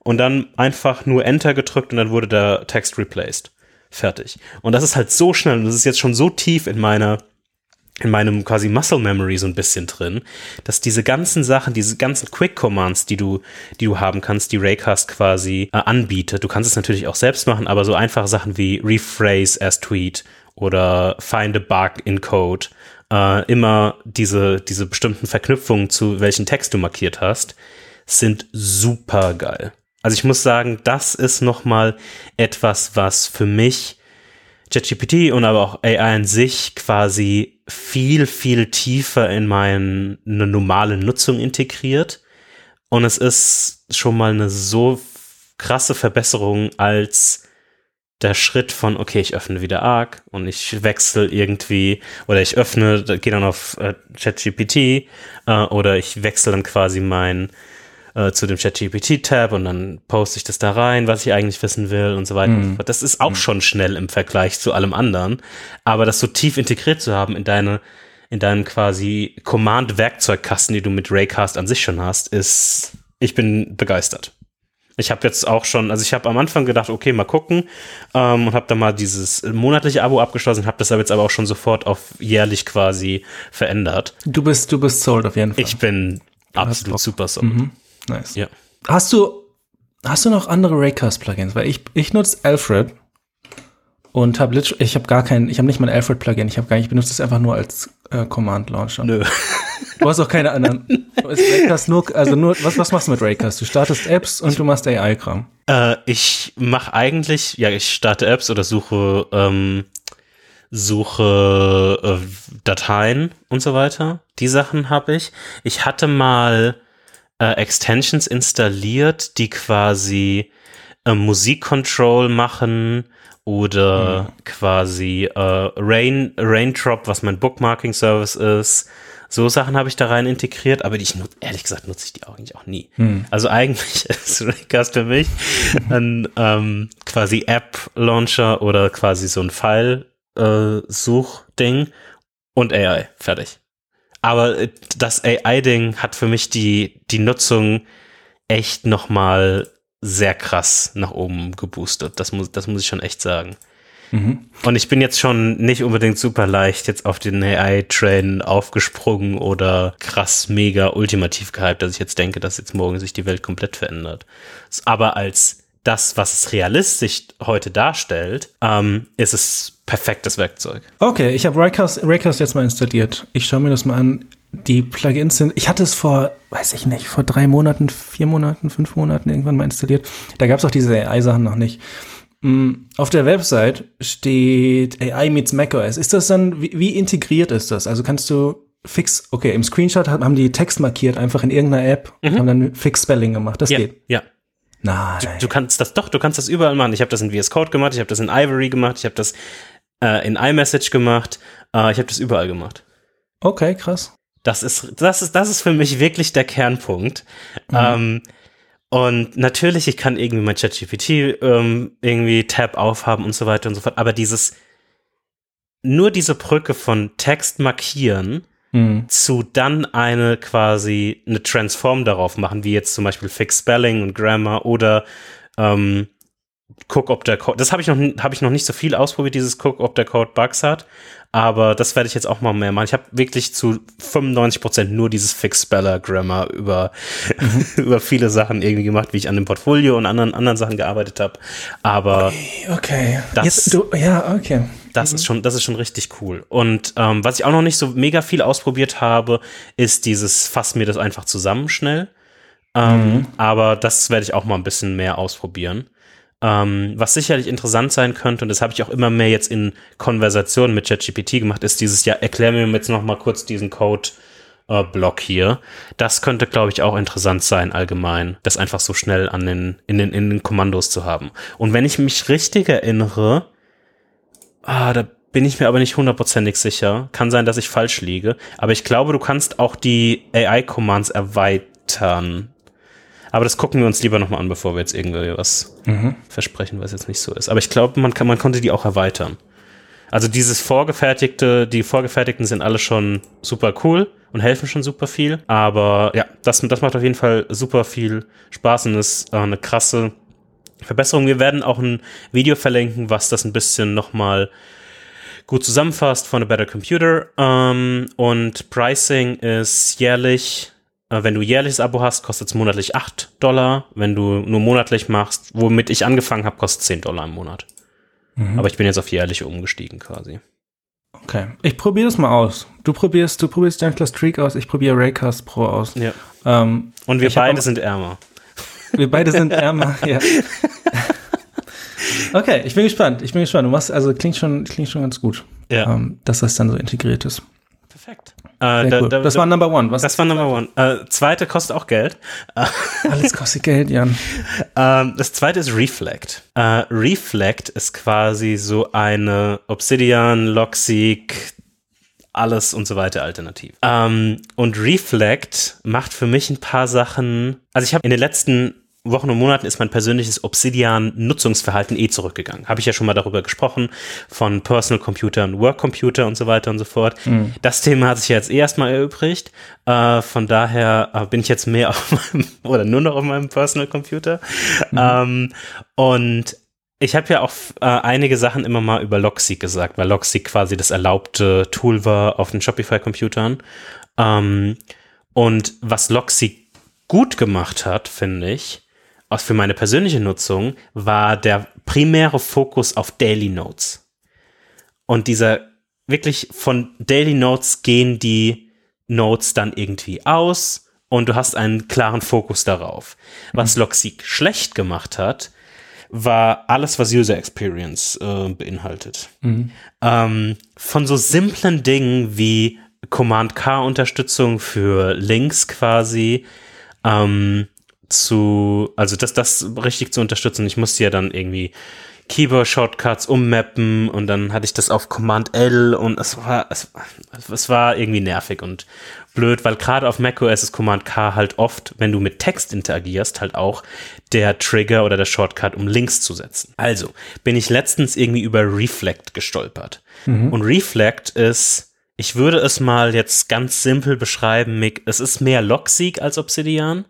und dann einfach nur Enter gedrückt und dann wurde der Text replaced. Fertig. Und das ist halt so schnell und das ist jetzt schon so tief in meiner in meinem quasi Muscle Memory so ein bisschen drin, dass diese ganzen Sachen, diese ganzen Quick Commands, die du, die du haben kannst, die Raycast quasi äh, anbietet. Du kannst es natürlich auch selbst machen, aber so einfache Sachen wie Rephrase as Tweet oder Find a Bug in Code, äh, immer diese, diese bestimmten Verknüpfungen zu welchen Text du markiert hast, sind super geil. Also ich muss sagen, das ist nochmal etwas, was für mich ChatGPT und aber auch AI an sich quasi viel, viel tiefer in meine normale Nutzung integriert. Und es ist schon mal eine so krasse Verbesserung als der Schritt von, okay, ich öffne wieder Arc und ich wechsle irgendwie oder ich öffne, gehe dann auf äh, ChatGPT äh, oder ich wechsle dann quasi mein äh, zu dem ChatGPT-Tab und dann poste ich das da rein, was ich eigentlich wissen will und so weiter. Mhm. Das ist auch mhm. schon schnell im Vergleich zu allem anderen. Aber das so tief integriert zu haben in deine, in deinen quasi Command-Werkzeugkasten, die du mit Raycast an sich schon hast, ist, ich bin begeistert. Ich habe jetzt auch schon, also ich habe am Anfang gedacht, okay, mal gucken ähm, und habe dann mal dieses monatliche Abo abgeschlossen, habe das aber jetzt aber auch schon sofort auf jährlich quasi verändert. Du bist, du bist sold auf jeden Fall. Ich bin du absolut super sold. Mhm. Nice. Ja. Hast du, hast du noch andere Raycast-Plugins? Weil ich, ich nutze Alfred und habe ich habe gar keinen, ich habe nicht mal ein Alfred-Plugin, ich habe gar nicht, ich benutze es einfach nur als äh, Command-Launcher. Nö. Du hast auch keine anderen. Raycast nur, also nur, was, was machst du mit Raycast? Du startest Apps und du machst AI-Kram. Äh, ich mache eigentlich, ja, ich starte Apps oder suche, ähm, suche äh, Dateien und so weiter. Die Sachen habe ich. Ich hatte mal äh, Extensions installiert, die quasi äh, Musikcontrol machen oder mhm. quasi äh, Rain, Raindrop, was mein Bookmarking-Service ist. So Sachen habe ich da rein integriert, aber die ich nutze, ehrlich gesagt nutze ich die auch eigentlich auch nie. Hm. Also eigentlich ist Raycast für mich ein ähm, quasi App-Launcher oder quasi so ein File-Suchding äh, und AI. Fertig. Aber äh, das AI-Ding hat für mich die, die Nutzung echt nochmal sehr krass nach oben geboostet. Das muss, das muss ich schon echt sagen. Mhm. Und ich bin jetzt schon nicht unbedingt super leicht jetzt auf den AI-Train aufgesprungen oder krass mega ultimativ gehypt, dass ich jetzt denke, dass jetzt morgen sich die Welt komplett verändert. Aber als das, was es realistisch heute darstellt, ähm, ist es perfektes Werkzeug. Okay, ich habe Raycast, Raycast jetzt mal installiert. Ich schaue mir das mal an. Die Plugins sind, ich hatte es vor, weiß ich nicht, vor drei Monaten, vier Monaten, fünf Monaten irgendwann mal installiert. Da gab es auch diese AI-Sachen noch nicht. Mm, auf der Website steht AI meets macOS. Ist das dann, wie, wie integriert ist das? Also kannst du fix, okay, im Screenshot haben die Text markiert, einfach in irgendeiner App, mhm. haben dann Fix Spelling gemacht. Das ja, geht. Ja, Nein. Du, du, kannst das doch, du kannst das überall machen. Ich habe das in VS Code gemacht, ich habe das in Ivory gemacht, ich habe das äh, in iMessage gemacht, äh, ich habe das überall gemacht. Okay, krass. Das ist, das ist, das ist für mich wirklich der Kernpunkt. Mhm. Ähm, und natürlich, ich kann irgendwie mein ChatGPT ähm, irgendwie Tab aufhaben und so weiter und so fort. Aber dieses, nur diese Brücke von Text markieren mhm. zu dann eine quasi eine Transform darauf machen, wie jetzt zum Beispiel Fix Spelling und Grammar oder ähm, guck, ob der Code, das habe ich noch, habe ich noch nicht so viel ausprobiert, dieses guck, ob der Code Bugs hat, aber das werde ich jetzt auch mal mehr machen. Ich habe wirklich zu 95 Prozent nur dieses Fix Speller Grammar über, über viele Sachen irgendwie gemacht, wie ich an dem Portfolio und anderen, anderen Sachen gearbeitet habe, aber okay, okay. Das, jetzt, du, ja, okay. Das mhm. ist schon, das ist schon richtig cool. Und ähm, was ich auch noch nicht so mega viel ausprobiert habe, ist dieses fass mir das einfach zusammen schnell. Ähm, mhm. Aber das werde ich auch mal ein bisschen mehr ausprobieren. Ähm, was sicherlich interessant sein könnte, und das habe ich auch immer mehr jetzt in Konversationen mit ChatGPT gemacht, ist dieses, ja, erklär mir jetzt noch mal kurz diesen Code. Äh, Block hier. Das könnte, glaube ich, auch interessant sein, allgemein, das einfach so schnell an den, in den, in den Kommandos zu haben. Und wenn ich mich richtig erinnere, ah, da bin ich mir aber nicht hundertprozentig sicher. Kann sein, dass ich falsch liege. Aber ich glaube, du kannst auch die AI-Commands erweitern. Aber das gucken wir uns lieber nochmal an, bevor wir jetzt irgendwie was mhm. versprechen, was jetzt nicht so ist. Aber ich glaube, man, kann, man konnte die auch erweitern. Also dieses vorgefertigte, die vorgefertigten sind alle schon super cool und helfen schon super viel. Aber ja, das, das macht auf jeden Fall super viel Spaß und ist äh, eine krasse Verbesserung. Wir werden auch ein Video verlinken, was das ein bisschen nochmal gut zusammenfasst von A Better Computer. Ähm, und Pricing ist jährlich, äh, wenn du jährliches Abo hast, kostet es monatlich 8 Dollar. Wenn du nur monatlich machst, womit ich angefangen habe, kostet es 10 Dollar im Monat. Mhm. Aber ich bin jetzt auf jährlich umgestiegen quasi. Okay, ich probiere das mal aus. Du probierst, du probierst Gentler Streak aus, ich probiere Raycast Pro aus. Ja. Ähm, und wir beide sind ärmer. Wir beide sind ärmer, ja. Okay, ich bin gespannt. Ich bin gespannt. Du machst, also klingt schon, klingt schon ganz gut, ja. ähm, dass das dann so integriert ist. Perfekt. Äh, da, da, das da, war Number One. Was das war Number One. Äh, zweite kostet auch Geld. Alles kostet Geld, Jan. Ähm, das zweite ist Reflect. Äh, Reflect ist quasi so eine Obsidian, Logseek, alles und so weiter alternativ. Ähm, und Reflect macht für mich ein paar Sachen. Also ich habe in den letzten Wochen und Monaten ist mein persönliches Obsidian-Nutzungsverhalten eh zurückgegangen. Habe ich ja schon mal darüber gesprochen, von Personal Computer und Work Computer und so weiter und so fort. Mhm. Das Thema hat sich ja jetzt eh erstmal erübrigt. Äh, von daher äh, bin ich jetzt mehr auf meinem, oder nur noch auf meinem Personal Computer. Mhm. Ähm, und ich habe ja auch äh, einige Sachen immer mal über Logseek gesagt, weil Logseek quasi das erlaubte Tool war auf den Shopify-Computern. Ähm, und was Logseek gut gemacht hat, finde ich, aus für meine persönliche Nutzung war der primäre Fokus auf Daily Notes. Und dieser wirklich von Daily Notes gehen die Notes dann irgendwie aus und du hast einen klaren Fokus darauf. Was mhm. Logseek schlecht gemacht hat, war alles, was User Experience äh, beinhaltet. Mhm. Ähm, von so simplen Dingen wie Command-K-Unterstützung für Links quasi, ähm, zu, also das, das richtig zu unterstützen. Ich musste ja dann irgendwie Keyboard-Shortcuts ummappen und dann hatte ich das auf Command L und es war, es, es war irgendwie nervig und blöd, weil gerade auf macOS ist Command K halt oft, wenn du mit Text interagierst, halt auch der Trigger oder der Shortcut, um Links zu setzen. Also bin ich letztens irgendwie über Reflect gestolpert. Mhm. Und Reflect ist, ich würde es mal jetzt ganz simpel beschreiben, Mick, es ist mehr Logseek als Obsidian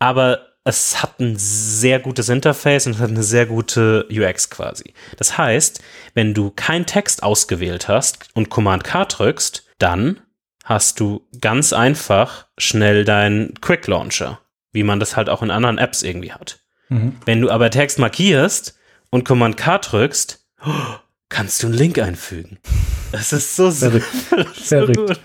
aber es hat ein sehr gutes Interface und es hat eine sehr gute UX quasi. Das heißt, wenn du keinen Text ausgewählt hast und Command K drückst, dann hast du ganz einfach schnell deinen Quick Launcher, wie man das halt auch in anderen Apps irgendwie hat. Mhm. Wenn du aber Text markierst und Command K drückst, kannst du einen Link einfügen. Es ist so, Verrückt. so gut.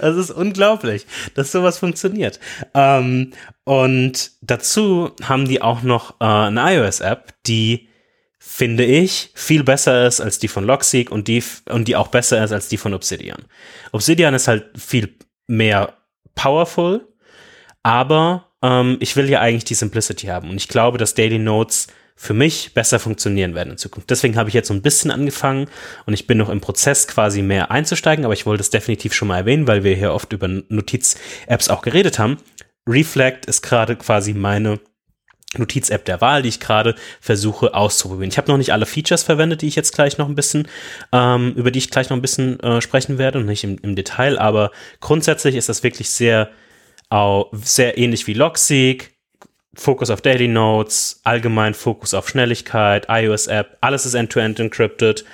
Es ist unglaublich, dass sowas funktioniert. Ähm, und dazu haben die auch noch äh, eine iOS-App, die finde ich viel besser ist als die von Logseek und die und die auch besser ist als die von Obsidian. Obsidian ist halt viel mehr powerful, aber ähm, ich will ja eigentlich die Simplicity haben und ich glaube, dass Daily Notes für mich besser funktionieren werden in Zukunft. Deswegen habe ich jetzt so ein bisschen angefangen und ich bin noch im Prozess quasi mehr einzusteigen, aber ich wollte es definitiv schon mal erwähnen, weil wir hier oft über Notiz-Apps auch geredet haben. Reflect ist gerade quasi meine Notiz-App der Wahl, die ich gerade versuche auszuprobieren. Ich habe noch nicht alle Features verwendet, die ich jetzt gleich noch ein bisschen, ähm, über die ich gleich noch ein bisschen äh, sprechen werde und nicht im, im, Detail, aber grundsätzlich ist das wirklich sehr, sehr ähnlich wie Logseek, Fokus auf Daily Notes, allgemein Fokus auf Schnelligkeit, iOS-App, alles ist end-to-end -end encrypted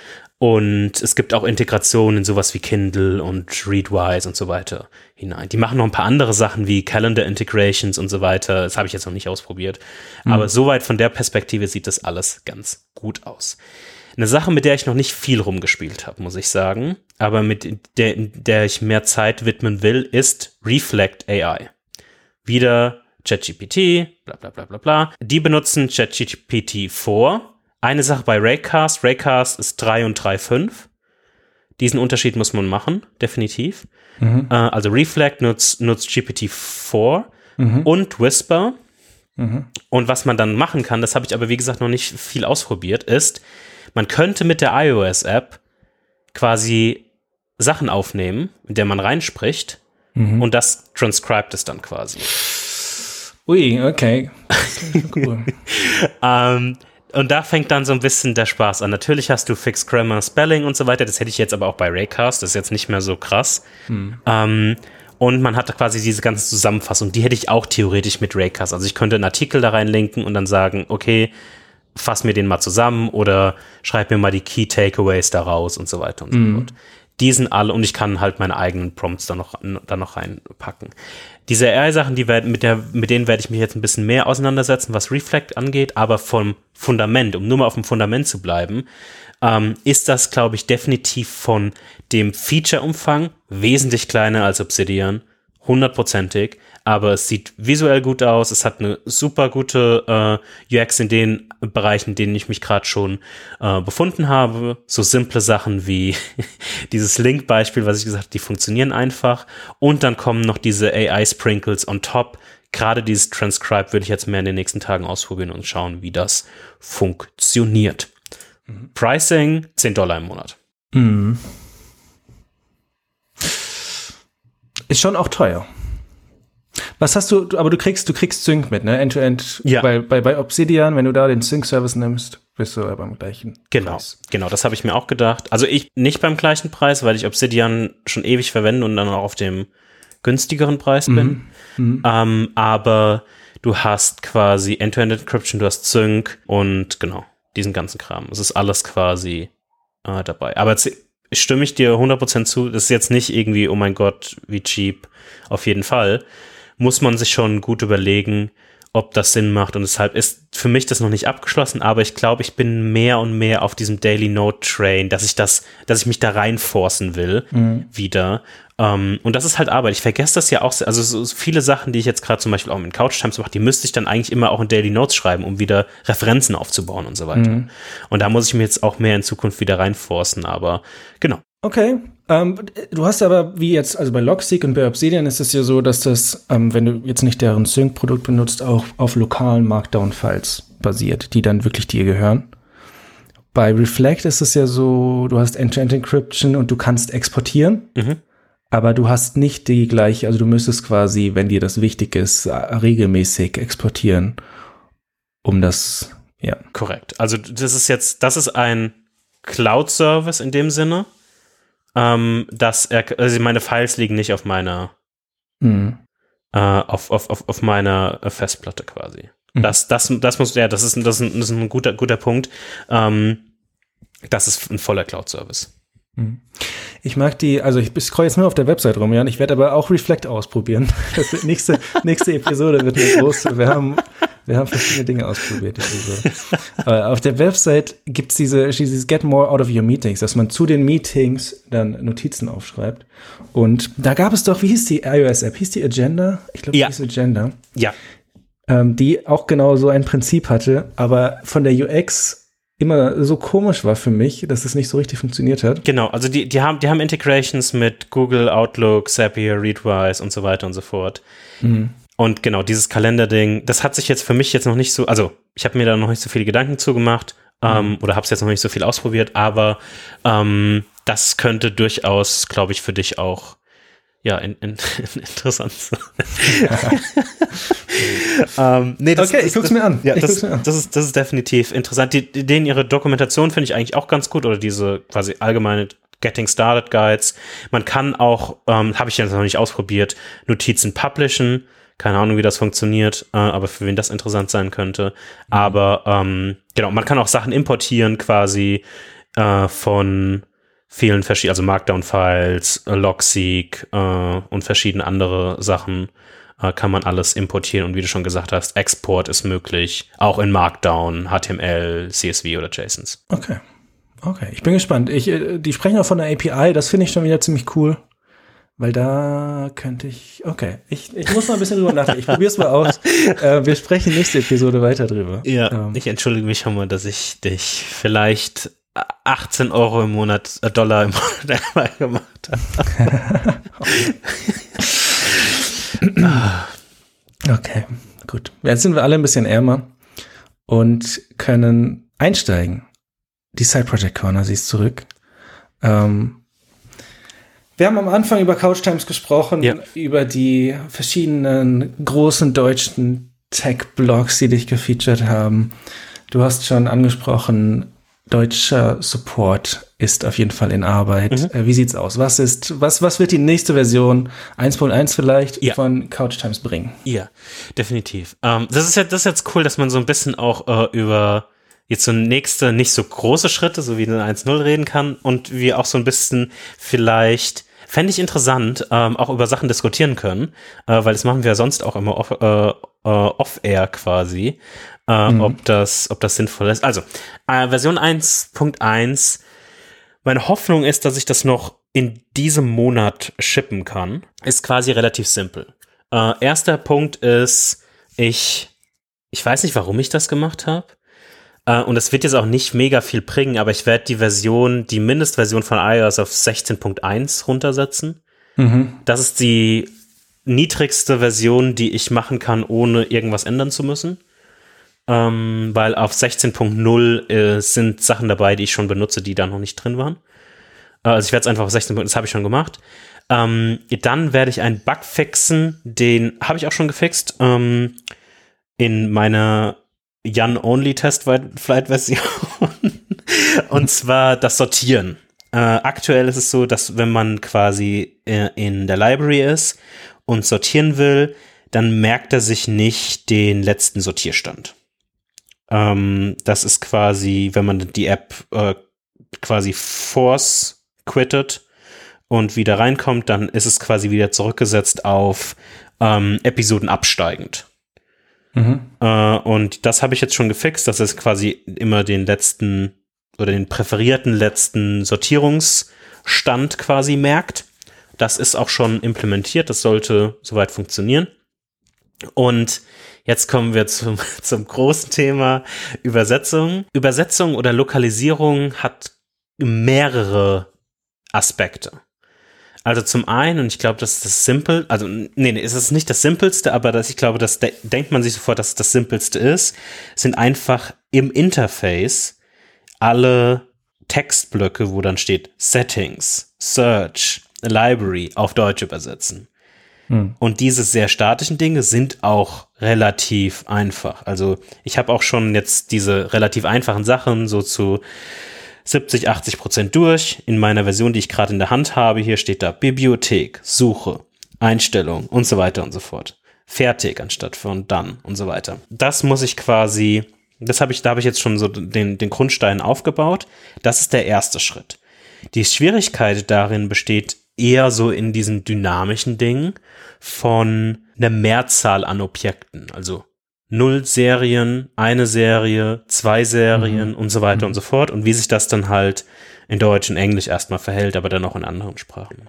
und es gibt auch Integrationen in sowas wie Kindle und Readwise und so weiter hinein. Die machen noch ein paar andere Sachen wie Calendar Integrations und so weiter. Das habe ich jetzt noch nicht ausprobiert. Mhm. Aber soweit von der Perspektive sieht das alles ganz gut aus. Eine Sache, mit der ich noch nicht viel rumgespielt habe, muss ich sagen, aber mit der, der ich mehr Zeit widmen will, ist Reflect AI. Wieder ChatGPT, bla bla bla bla bla. Die benutzen ChatGPT 4. Eine Sache bei Raycast, Raycast ist 3 und 3.5. Diesen Unterschied muss man machen, definitiv. Mhm. Äh, also Reflect nutzt, nutzt GPT-4 mhm. und Whisper. Mhm. Und was man dann machen kann, das habe ich aber wie gesagt noch nicht viel ausprobiert, ist, man könnte mit der iOS-App quasi Sachen aufnehmen, in der man reinspricht mhm. und das transcribt es dann quasi. Ui, okay. cool. ähm, und da fängt dann so ein bisschen der Spaß an. Natürlich hast du Fixed Grammar, Spelling und so weiter. Das hätte ich jetzt aber auch bei Raycast. Das ist jetzt nicht mehr so krass. Hm. Ähm, und man hat quasi diese ganze Zusammenfassung. Die hätte ich auch theoretisch mit Raycast. Also ich könnte einen Artikel da reinlinken und dann sagen, okay, fass mir den mal zusammen oder schreib mir mal die Key Takeaways daraus und so weiter und so fort. Die sind alle und ich kann halt meine eigenen Prompts da noch, da noch reinpacken. Diese AI-Sachen, die werden, mit, der, mit denen werde ich mich jetzt ein bisschen mehr auseinandersetzen, was Reflect angeht, aber vom Fundament, um nur mal auf dem Fundament zu bleiben, ähm, ist das, glaube ich, definitiv von dem Feature-Umfang wesentlich kleiner als Obsidian, hundertprozentig, aber es sieht visuell gut aus, es hat eine super gute äh, UX in den Bereichen, in denen ich mich gerade schon äh, befunden habe. So simple Sachen wie dieses Link-Beispiel, was ich gesagt habe, die funktionieren einfach. Und dann kommen noch diese AI-Sprinkles on top. Gerade dieses Transcribe würde ich jetzt mehr in den nächsten Tagen ausprobieren und schauen, wie das funktioniert. Mhm. Pricing 10 Dollar im Monat. Mhm. Ist schon auch teuer. Was hast du, aber du kriegst, du kriegst Sync mit, ne? End-to-End. Ja. Bei, bei, bei Obsidian, wenn du da den Sync-Service nimmst, bist du beim gleichen Genau, Preis. genau, das habe ich mir auch gedacht. Also ich nicht beim gleichen Preis, weil ich Obsidian schon ewig verwende und dann auch auf dem günstigeren Preis mhm. bin. Mhm. Ähm, aber du hast quasi End-to-End Encryption, du hast Sync und genau, diesen ganzen Kram. Es ist alles quasi äh, dabei. Aber stimme ich dir 100% zu, das ist jetzt nicht irgendwie, oh mein Gott, wie cheap, auf jeden Fall muss man sich schon gut überlegen, ob das Sinn macht. Und deshalb ist für mich das noch nicht abgeschlossen, aber ich glaube, ich bin mehr und mehr auf diesem Daily Note Train, dass ich das, dass ich mich da reinforcen will, mhm. wieder. Um, ähm, und das ist halt Arbeit. Ich vergesse das ja auch, also so viele Sachen, die ich jetzt gerade zum Beispiel auch mit Couch Times mache, die müsste ich dann eigentlich immer auch in Daily Notes schreiben, um wieder Referenzen aufzubauen und so weiter. Mhm. Und da muss ich mir jetzt auch mehr in Zukunft wieder reinforcen, aber genau. Okay. Ähm, du hast aber, wie jetzt, also bei Logseek und bei Obsidian ist es ja so, dass das, ähm, wenn du jetzt nicht deren Sync-Produkt benutzt, auch auf lokalen Markdown-Files basiert, die dann wirklich dir gehören. Bei Reflect ist es ja so, du hast End-to-End-Encryption und du kannst exportieren, mhm. aber du hast nicht die gleiche, also du müsstest quasi, wenn dir das wichtig ist, regelmäßig exportieren, um das, ja. Korrekt. Also das ist jetzt, das ist ein Cloud-Service in dem Sinne ähm, dass er, also meine Files liegen nicht auf meiner, mhm. äh, auf, auf, auf, auf meiner Festplatte quasi. Mhm. Das, das, das muss, ja, das ist, das ist, ein, das ist ein guter, guter Punkt. Ähm, das ist ein voller Cloud-Service. Mhm. Ich mag die, also ich scroll jetzt nur auf der Website rum, ja, und ich werde aber auch Reflect ausprobieren. Das nächste, nächste Episode wird eine große. Wir haben wir haben verschiedene Dinge ausprobiert. Aber auf der Website gibt es diese, dieses Get More Out of Your Meetings, dass man zu den Meetings dann Notizen aufschreibt. Und da gab es doch, wie hieß die iOS-App? Hieß die Agenda? Ich glaube, ja. die hieß Agenda. Ja. Ähm, die auch genau so ein Prinzip hatte, aber von der UX immer so komisch war für mich, dass es nicht so richtig funktioniert hat. Genau, also die, die haben, die haben Integrations mit Google, Outlook, Zapier, Readwise und so weiter und so fort. Mhm. Und genau, dieses Kalenderding, das hat sich jetzt für mich jetzt noch nicht so, also ich habe mir da noch nicht so viele Gedanken zugemacht ähm, mhm. oder habe es jetzt noch nicht so viel ausprobiert, aber ähm, das könnte durchaus, glaube ich, für dich auch ja, in, in, interessant sein. ähm, nee, das, okay, ich guck's mir an. Ja, das, mir an. Das, ist, das ist definitiv interessant. Die, denen ihre Dokumentation finde ich eigentlich auch ganz gut oder diese quasi allgemeine Getting Started Guides. Man kann auch, ähm, habe ich jetzt noch nicht ausprobiert, Notizen publishen. Keine Ahnung, wie das funktioniert, äh, aber für wen das interessant sein könnte. Mhm. Aber ähm, genau, man kann auch Sachen importieren quasi äh, von vielen verschiedenen, also Markdown-Files, äh, Logseek äh, und verschiedene andere Sachen äh, kann man alles importieren und wie du schon gesagt hast, Export ist möglich, auch in Markdown, HTML, CSV oder JSONs. Okay. Okay, ich bin gespannt. Ich, die sprechen auch von der API, das finde ich schon wieder ziemlich cool. Weil da könnte ich. Okay, ich, ich muss mal ein bisschen drüber nachdenken. Ich probiere es mal aus. Äh, wir sprechen nächste Episode weiter drüber. Ja, ähm. ich entschuldige mich schon mal, dass ich dich vielleicht 18 Euro im Monat, äh, Dollar im Monat einmal gemacht habe. okay, gut. Jetzt sind wir alle ein bisschen ärmer und können einsteigen. Die Side Project Corner, sie ist zurück. Ähm, wir haben am Anfang über Couch Times gesprochen, ja. über die verschiedenen großen deutschen Tech-Blogs, die dich gefeatured haben. Du hast schon angesprochen, deutscher Support ist auf jeden Fall in Arbeit. Mhm. Äh, wie sieht's aus? Was ist, was, was wird die nächste Version 1.1 vielleicht ja. von Couch Times bringen? Ja, definitiv. Ähm, das ist ja, das ist jetzt cool, dass man so ein bisschen auch äh, über jetzt so nächste, nicht so große Schritte, so wie eine 1.0 reden kann und wir auch so ein bisschen vielleicht Fände ich interessant, ähm, auch über Sachen diskutieren können, äh, weil das machen wir ja sonst auch immer off, äh, äh, off-air quasi, äh, mhm. ob, das, ob das sinnvoll ist. Also, äh, Version 1.1, meine Hoffnung ist, dass ich das noch in diesem Monat shippen kann, ist quasi relativ simpel. Äh, erster Punkt ist, ich, ich weiß nicht, warum ich das gemacht habe. Äh, und es wird jetzt auch nicht mega viel bringen, aber ich werde die Version, die Mindestversion von iOS auf 16.1 runtersetzen. Mhm. Das ist die niedrigste Version, die ich machen kann, ohne irgendwas ändern zu müssen. Ähm, weil auf 16.0 äh, sind Sachen dabei, die ich schon benutze, die da noch nicht drin waren. Äh, also ich werde es einfach auf 16. das habe ich schon gemacht. Ähm, dann werde ich einen Bug fixen, den habe ich auch schon gefixt. Ähm, in meiner Jan-Only-Test-Flight-Version. und zwar das Sortieren. Äh, aktuell ist es so, dass wenn man quasi äh, in der Library ist und sortieren will, dann merkt er sich nicht den letzten Sortierstand. Ähm, das ist quasi, wenn man die App äh, quasi force quittet und wieder reinkommt, dann ist es quasi wieder zurückgesetzt auf ähm, Episoden absteigend. Mhm. Äh, und das habe ich jetzt schon gefixt, dass es quasi immer den letzten oder den präferierten letzten Sortierungsstand quasi merkt. Das ist auch schon implementiert, das sollte soweit funktionieren. Und jetzt kommen wir zum, zum großen Thema Übersetzung. Übersetzung oder Lokalisierung hat mehrere Aspekte. Also zum einen, und ich glaube, das ist das Simple, also nee, nee, ist es nicht das Simpelste, aber das, ich glaube, das de denkt man sich sofort, dass es das Simpelste ist, sind einfach im Interface alle Textblöcke, wo dann steht Settings, Search, Library auf Deutsch übersetzen. Hm. Und diese sehr statischen Dinge sind auch relativ einfach. Also ich habe auch schon jetzt diese relativ einfachen Sachen so zu 70, 80 Prozent durch. In meiner Version, die ich gerade in der Hand habe, hier steht da Bibliothek, Suche, Einstellung und so weiter und so fort. Fertig anstatt von dann und so weiter. Das muss ich quasi, das habe ich, da habe ich jetzt schon so den, den Grundstein aufgebaut. Das ist der erste Schritt. Die Schwierigkeit darin besteht eher so in diesen dynamischen Dingen von einer Mehrzahl an Objekten. Also null Serien, eine Serie, zwei Serien mhm. und so weiter mhm. und so fort und wie sich das dann halt in Deutsch und Englisch erstmal verhält, aber dann auch in anderen Sprachen.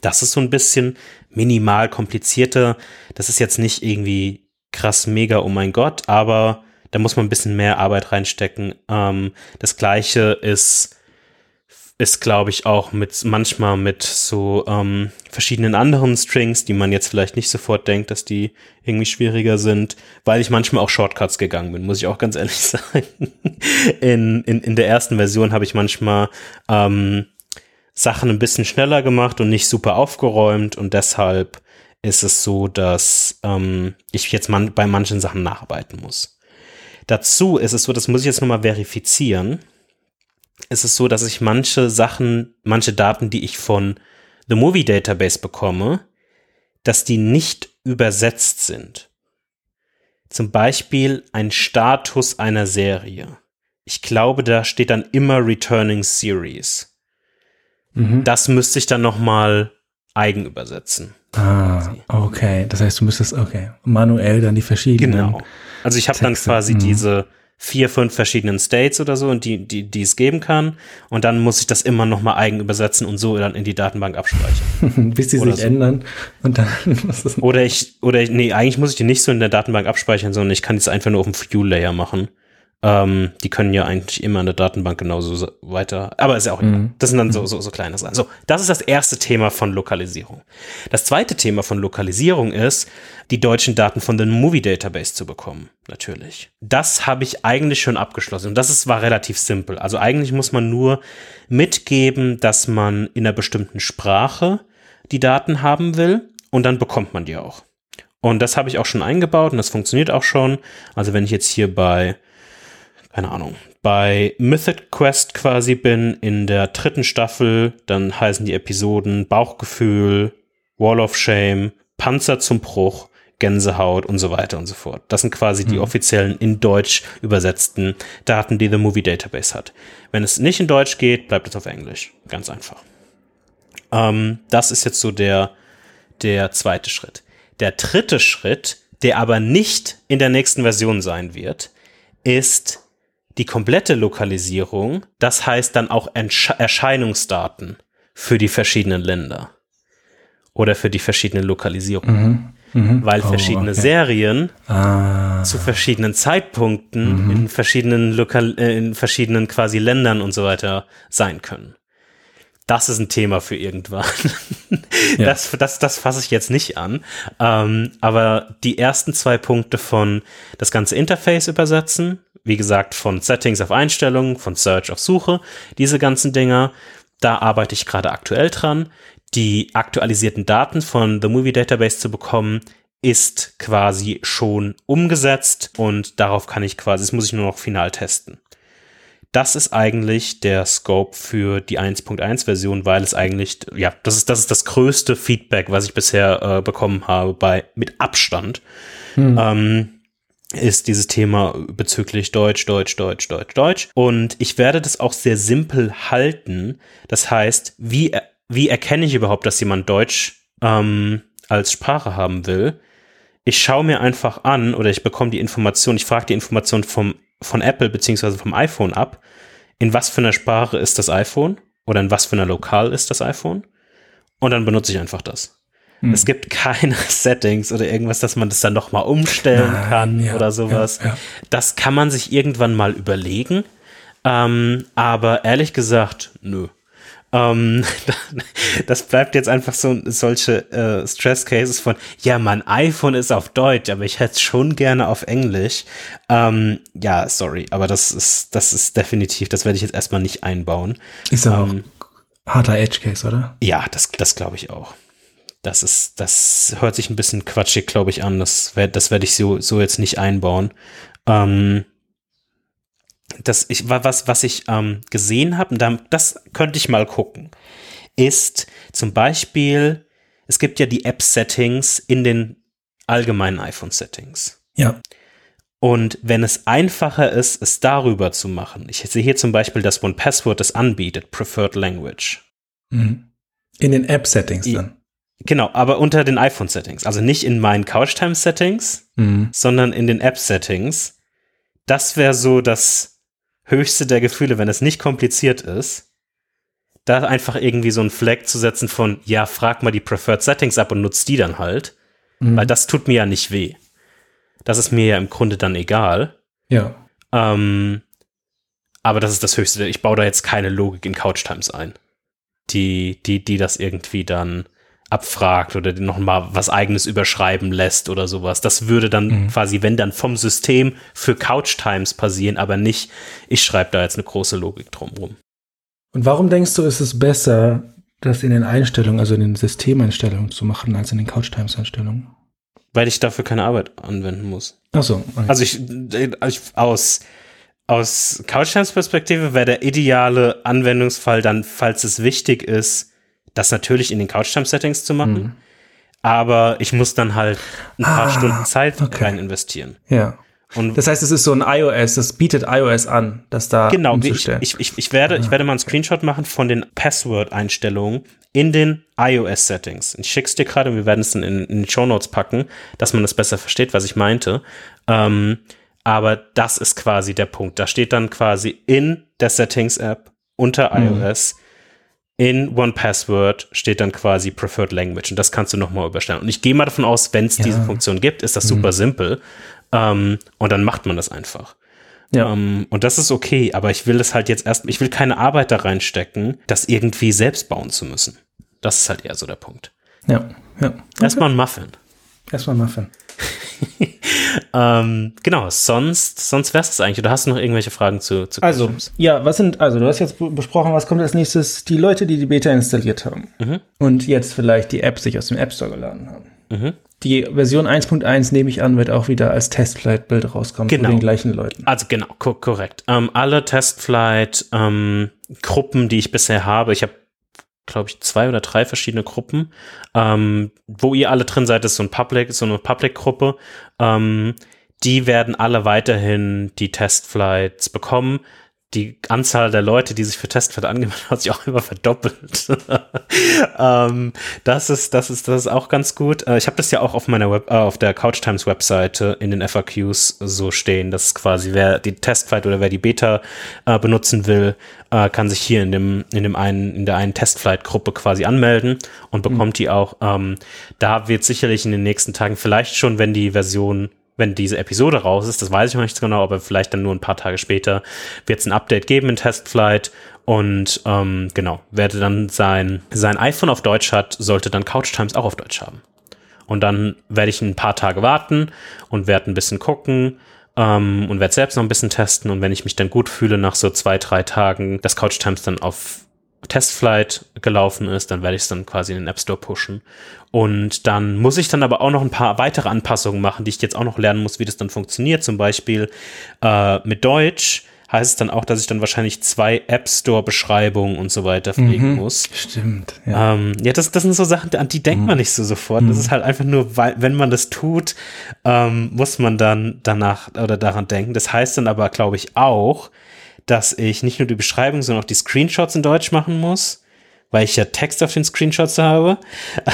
Das ist so ein bisschen minimal komplizierter. Das ist jetzt nicht irgendwie krass mega, oh mein Gott, aber da muss man ein bisschen mehr Arbeit reinstecken. Ähm, das gleiche ist ist, glaube ich, auch mit manchmal mit so ähm, verschiedenen anderen Strings, die man jetzt vielleicht nicht sofort denkt, dass die irgendwie schwieriger sind, weil ich manchmal auch Shortcuts gegangen bin, muss ich auch ganz ehrlich sagen. In, in, in der ersten Version habe ich manchmal ähm, Sachen ein bisschen schneller gemacht und nicht super aufgeräumt und deshalb ist es so, dass ähm, ich jetzt man bei manchen Sachen nacharbeiten muss. Dazu ist es so, das muss ich jetzt nochmal verifizieren ist es so, dass ich manche Sachen, manche Daten, die ich von The Movie Database bekomme, dass die nicht übersetzt sind. Zum Beispiel ein Status einer Serie. Ich glaube, da steht dann immer Returning Series. Mhm. Das müsste ich dann noch mal eigen übersetzen. Ah, okay. Das heißt, du müsstest, okay, manuell dann die verschiedenen. Genau. Also ich habe dann quasi mhm. diese vier, fünf verschiedenen States oder so, und die, die, die es geben kann. Und dann muss ich das immer nochmal eigen übersetzen und so dann in die Datenbank abspeichern. Bis die sich so. ändern und dann Oder ich, oder ich, nee, eigentlich muss ich die nicht so in der Datenbank abspeichern, sondern ich kann es einfach nur auf dem View-Layer machen. Ähm, die können ja eigentlich immer in der Datenbank genauso weiter, aber ist ja auch mhm. Das sind dann so, so, so kleine Sachen. So, das ist das erste Thema von Lokalisierung. Das zweite Thema von Lokalisierung ist, die deutschen Daten von der Movie Database zu bekommen, natürlich. Das habe ich eigentlich schon abgeschlossen und das ist, war relativ simpel. Also eigentlich muss man nur mitgeben, dass man in einer bestimmten Sprache die Daten haben will und dann bekommt man die auch. Und das habe ich auch schon eingebaut und das funktioniert auch schon. Also wenn ich jetzt hier bei keine Ahnung, bei Mythic Quest quasi bin in der dritten Staffel, dann heißen die Episoden Bauchgefühl, Wall of Shame, Panzer zum Bruch, Gänsehaut und so weiter und so fort. Das sind quasi die offiziellen in Deutsch übersetzten Daten, die The Movie Database hat. Wenn es nicht in Deutsch geht, bleibt es auf Englisch. Ganz einfach. Ähm, das ist jetzt so der, der zweite Schritt. Der dritte Schritt, der aber nicht in der nächsten Version sein wird, ist die komplette Lokalisierung. Das heißt dann auch Entsch Erscheinungsdaten für die verschiedenen Länder oder für die verschiedenen Lokalisierungen. Mhm. Weil Oh, verschiedene okay. Serien Ah. zu verschiedenen Zeitpunkten in verschiedenen Lokal äh, in verschiedenen quasi Ländern und so weiter sein können. Das ist ein Thema für irgendwann. Ja. Das, das, das fasse ich jetzt nicht an. Ähm, aber die ersten zwei Punkte von das ganze Interface übersetzen, wie gesagt, von Settings auf Einstellungen, von Search auf Suche, diese ganzen Dinger, da arbeite ich gerade aktuell dran. Die aktualisierten Daten von The Movie Database zu bekommen, ist quasi schon umgesetzt und darauf kann ich quasi, das muss ich nur noch final testen. Das ist eigentlich der Scope für die 1.1 Version, weil es eigentlich, ja, das ist, das ist das größte Feedback, was ich bisher äh, bekommen habe bei, mit Abstand, ähm, ist dieses Thema bezüglich Deutsch, Deutsch, Deutsch, Deutsch, Deutsch. Und ich werde das auch sehr simpel halten. Das heißt, wie, wie erkenne ich überhaupt, dass jemand Deutsch ähm, als Sprache haben will? Ich schaue mir einfach an oder ich bekomme die Information, ich frage die Information vom, von Apple beziehungsweise vom iPhone ab, in was für einer Sprache ist das iPhone oder in was für einer Lokal ist das iPhone und dann benutze ich einfach das. Es gibt keine Settings oder irgendwas, dass man das dann nochmal umstellen Nein, kann ja, oder sowas. ja, ja. Das kann man sich irgendwann mal überlegen, ähm, aber ehrlich gesagt, nö. Ähm, das bleibt jetzt einfach so solche äh, Stress Cases von, ja, mein iPhone ist auf Deutsch, aber ich hätte es schon gerne auf Englisch. Ähm, ja, sorry, aber das ist, das ist definitiv, das werde ich jetzt erstmal nicht einbauen. Ist ja auch Ähm, harter Edge Case, oder? ja, das, das glaube ich auch. Das ist, das hört sich ein bisschen quatschig, glaube ich, an. Das werde das werd ich so, so jetzt nicht einbauen. Ähm, das ich, wa- was, was ich ähm, gesehen habe, und da- das könnte ich mal gucken, ist zum Beispiel, es gibt ja die App-Settings in den allgemeinen iPhone-Settings. Ja. Und wenn es einfacher ist, es darüber zu machen, ich sehe hier zum Beispiel, dass One Password das anbietet, Preferred Language. Mhm. In den App-Settings dann. Genau, aber unter den iPhone-Settings. Also nicht in meinen Couchtime-Settings, Mhm. sondern in den App-Settings. Das wäre so das höchste der Gefühle, wenn es nicht kompliziert ist, da einfach irgendwie so ein Flag zu setzen von, ja, frag mal die Preferred Settings ab und nutzt die dann halt. Mhm. Weil das tut mir ja nicht weh. Das ist mir ja im Grunde dann egal. Ja. Ähm, aber das ist das Höchste. Ich baue da jetzt keine Logik in Couchtimes ein, die, die, die das irgendwie dann abfragt oder noch mal was eigenes überschreiben lässt oder sowas. Das würde dann Mhm. quasi, wenn dann vom System für Couchtimes passieren, aber nicht, ich schreibe da jetzt eine große Logik drumrum. Und warum denkst du, ist es besser, das in den Einstellungen, also in den Systemeinstellungen zu machen, als in den Couchtimes-Einstellungen? Weil ich dafür keine Arbeit anwenden muss. Ach so. okay. Also ich, ich aus, aus Couchtimes Perspektive wäre der ideale Anwendungsfall dann, falls es wichtig ist, das natürlich in den Couchtime Settings zu machen. Mhm. Aber ich muss dann halt ein paar Ah, Stunden Zeit okay. rein investieren. ja. Und Das heißt, es ist so ein iOS, das bietet iOS an, das da genau, ich, ich, ich, ich, werde, ich werde mal einen Screenshot machen von den Password-Einstellungen in den iOS-Settings. Ich schick's dir gerade und wir werden es dann in, in die Show Notes packen, dass man das besser versteht, was ich meinte. Ähm, aber das ist quasi der Punkt. Da steht dann quasi in der Settings-App unter Mhm. In One Password steht dann quasi Preferred Language und das kannst du nochmal überstellen. Und ich gehe mal davon aus, wenn es Ja. Mhm. diese Funktion gibt, ist das super simpel ähm, und dann macht man das einfach. ja. Ähm, und das ist okay, aber ich will das halt jetzt erst, ich will keine Arbeit da reinstecken, das irgendwie selbst bauen zu müssen. Das ist halt eher so der Punkt. ja. Ja. Erstmal ein Muffin. Erstmal Muffin. Ähm, genau, sonst, sonst wär's das eigentlich. Oder hast du noch irgendwelche Fragen zu, zu Also, ja, was sind, also du hast jetzt besprochen, was kommt als nächstes? Die Leute, die die Beta installiert haben Mhm. und jetzt vielleicht die App sich aus dem App Store geladen haben. Mhm. Die Version 1.1 nehme ich an, wird auch wieder als Testflight-Bild rauskommen Genau. von den gleichen Leuten. Also genau, ko korrekt. Ähm, alle Testflight-Gruppen, die ich bisher habe, ich habe glaube ich, zwei oder drei verschiedene Gruppen. Ähm, wo ihr alle drin seid, ist so ein Public, so eine Public-Gruppe. Ähm, die werden alle weiterhin die Testflights bekommen die Anzahl der Leute, die sich für Testflight angemeldet haben, hat sich auch immer verdoppelt. ähm, das ist, das ist, das ist auch ganz gut. Äh, ich habe das ja auch auf meiner Web, äh, auf der Couch Times Webseite in den FAQs so stehen, dass quasi wer die Testflight oder wer die Beta äh, benutzen will, äh, kann sich hier in dem, in dem einen, in der einen Testflight-Gruppe quasi anmelden und bekommt mhm. die auch. Ähm, da wird sicherlich in den nächsten Tagen vielleicht schon, wenn die Version wenn diese Episode raus ist, das weiß ich noch nicht genau, aber vielleicht dann nur ein paar Tage später wird es ein Update geben in Testflight und ähm, genau, werde dann sein, sein iPhone auf Deutsch hat, sollte dann Couch Times auch auf Deutsch haben. Und dann werde ich ein paar Tage warten und werde ein bisschen gucken ähm, und werde selbst noch ein bisschen testen und wenn ich mich dann gut fühle nach so zwei, drei Tagen, das Couch Times dann auf Testflight gelaufen ist, dann werde ich es dann quasi in den App Store pushen. Und dann muss ich dann aber auch noch ein paar weitere Anpassungen machen, die ich jetzt auch noch lernen muss, wie das dann funktioniert. Zum Beispiel äh, mit Deutsch heißt es dann auch, dass ich dann wahrscheinlich zwei App Store Beschreibungen und so weiter pflegen mhm, muss. Stimmt. Ja, ähm, ja das, das sind so Sachen, an die denkt mhm. man nicht so sofort. Mhm. Das ist halt einfach nur, weil, wenn man das tut, ähm, muss man dann danach oder daran denken. Das heißt dann aber, glaube ich, auch, dass ich nicht nur die Beschreibung, sondern auch die Screenshots in Deutsch machen muss, weil ich ja Text auf den Screenshots habe.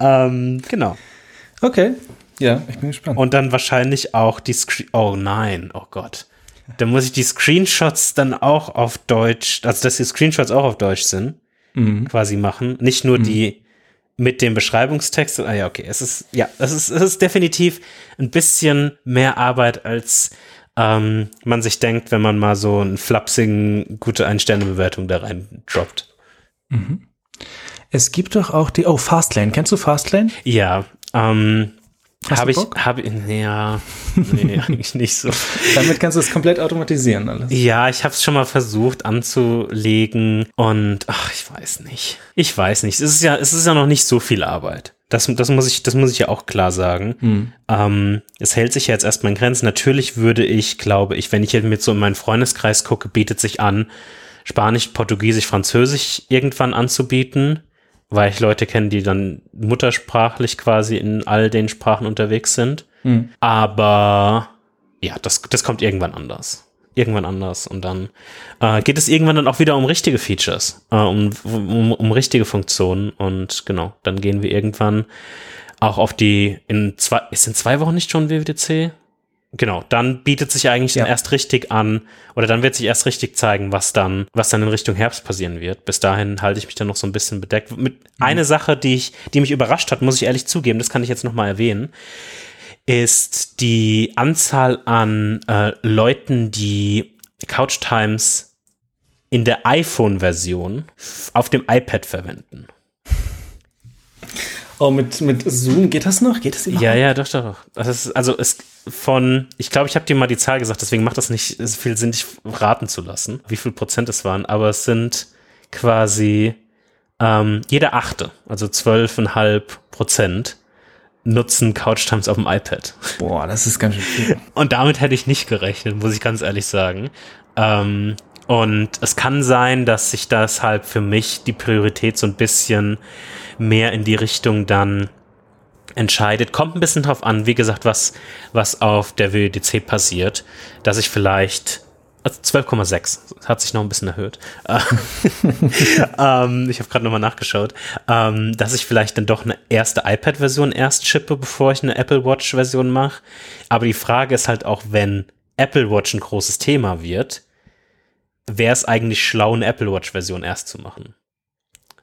ähm, genau. Okay. Ja, ich bin gespannt. Und dann wahrscheinlich auch die Screen. Oh nein, oh Gott. Dann muss ich die Screenshots dann auch auf Deutsch, also dass die Screenshots auch auf Deutsch sind, mhm. quasi machen. Nicht nur mhm. die mit dem Beschreibungstext. Ah ja, okay. Es ist, ja, es ist, es ist definitiv ein bisschen mehr Arbeit als ähm, man sich denkt, wenn man mal so einen flapsigen, gute Ein-Sterne-Bewertung da rein droppt. Mhm. Es gibt doch auch die, oh, Fastlane. Kennst du Fastlane? Ja, ähm, habe ich, habe ich, ja, nee, eigentlich nicht so. Damit kannst du es komplett automatisieren alles. Ja, ich habe es schon mal versucht anzulegen und ach, ich weiß nicht. Ich weiß nicht. Es ist ja, es ist ja noch nicht so viel Arbeit. Das, das, muss ich, das muss ich ja auch klar sagen. Mhm. Ähm, es hält sich ja jetzt erstmal in Grenzen. Natürlich würde ich, glaube ich, wenn ich jetzt mit so in meinen Freundeskreis gucke, bietet sich an, Spanisch, Portugiesisch, Französisch irgendwann anzubieten, weil ich Leute kenne, die dann muttersprachlich quasi in all den Sprachen unterwegs sind. Mhm. Aber ja, das, das kommt irgendwann anders irgendwann anders. Und dann äh, geht es irgendwann dann auch wieder um richtige Features, äh, um, um, um richtige Funktionen. Und genau, dann gehen wir irgendwann auch auf die, in zwei, ist in zwei Wochen nicht schon WWDC? Genau, dann bietet sich eigentlich ja. dann erst richtig an, oder dann wird sich erst richtig zeigen, was dann, was dann in Richtung Herbst passieren wird. Bis dahin halte ich mich dann noch so ein bisschen bedeckt. Mit mhm. eine Sache, die ich, die mich überrascht hat, muss ich ehrlich zugeben, das kann ich jetzt noch mal erwähnen ist die Anzahl an äh, Leuten, die Couch Times in der iPhone-Version auf dem iPad verwenden. Oh, mit, mit Zoom geht das noch? Geht das überhaupt? Ja, ja, doch, doch. Ist, also es von, ich glaube, ich habe dir mal die Zahl gesagt, deswegen macht das nicht viel Sinn, dich raten zu lassen, wie viel Prozent es waren, aber es sind quasi ähm, jeder Achte, also zwölfeinhalb Prozent nutzen Couch Times auf dem iPad. Boah, das ist ganz schön viel. Und damit hätte ich nicht gerechnet, muss ich ganz ehrlich sagen. Ähm, und es kann sein, dass sich deshalb für mich die Priorität so ein bisschen mehr in die Richtung dann entscheidet. Kommt ein bisschen drauf an, wie gesagt, was, was auf der WDC passiert, dass ich vielleicht also 12,6. Hat sich noch ein bisschen erhöht. ähm, ich habe gerade nochmal nachgeschaut, ähm, dass ich vielleicht dann doch eine erste iPad-Version erst chippe, bevor ich eine Apple Watch-Version mache. Aber die Frage ist halt auch, wenn Apple Watch ein großes Thema wird, wäre es eigentlich schlau, eine Apple Watch-Version erst zu machen.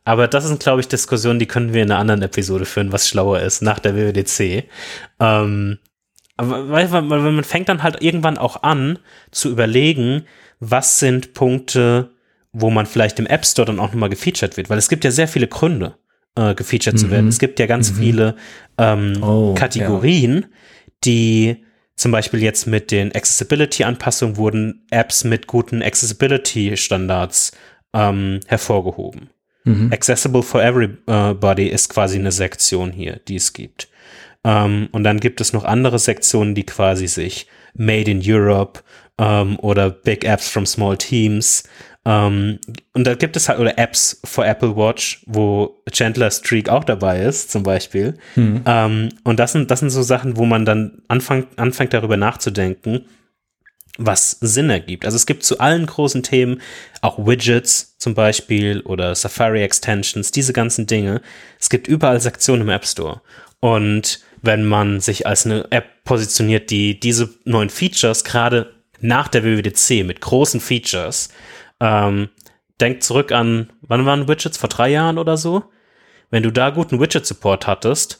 Aber das sind, glaube ich, Diskussionen, die können wir in einer anderen Episode führen, was schlauer ist, nach der WWDC. Ähm, aber weil, man fängt dann halt irgendwann auch an zu überlegen, was sind Punkte, wo man vielleicht im App Store dann auch nochmal gefeatured wird, weil es gibt ja sehr viele Gründe, äh, gefeatured mhm. zu werden. Es gibt ja ganz mhm. viele ähm, oh, Kategorien, ja. die zum Beispiel jetzt mit den Accessibility-Anpassungen wurden Apps mit guten Accessibility-Standards ähm, hervorgehoben. Mhm. Accessible for Everybody ist quasi eine Sektion hier, die es gibt. Ähm, und dann gibt es noch andere Sektionen, die quasi sich Made in Europe ähm, oder Big Apps from Small Teams Ähm, und da gibt es halt, oder Apps für Apple Watch, wo Chandler Streak auch dabei ist, zum Beispiel. Hm. Ähm, und das sind, das sind so Sachen, wo man dann anfängt, anfängt darüber nachzudenken, was Sinn ergibt. Also es gibt zu allen großen Themen auch Widgets zum Beispiel oder Safari Extensions, diese ganzen Dinge. Es gibt überall Sektionen im App Store. Und wenn man sich als eine App positioniert, die diese neuen Features gerade nach der WWDC mit großen Features, ähm, denkt zurück an, wann waren Widgets? Vor drei Jahren oder so? Wenn du da guten Widget-Support hattest,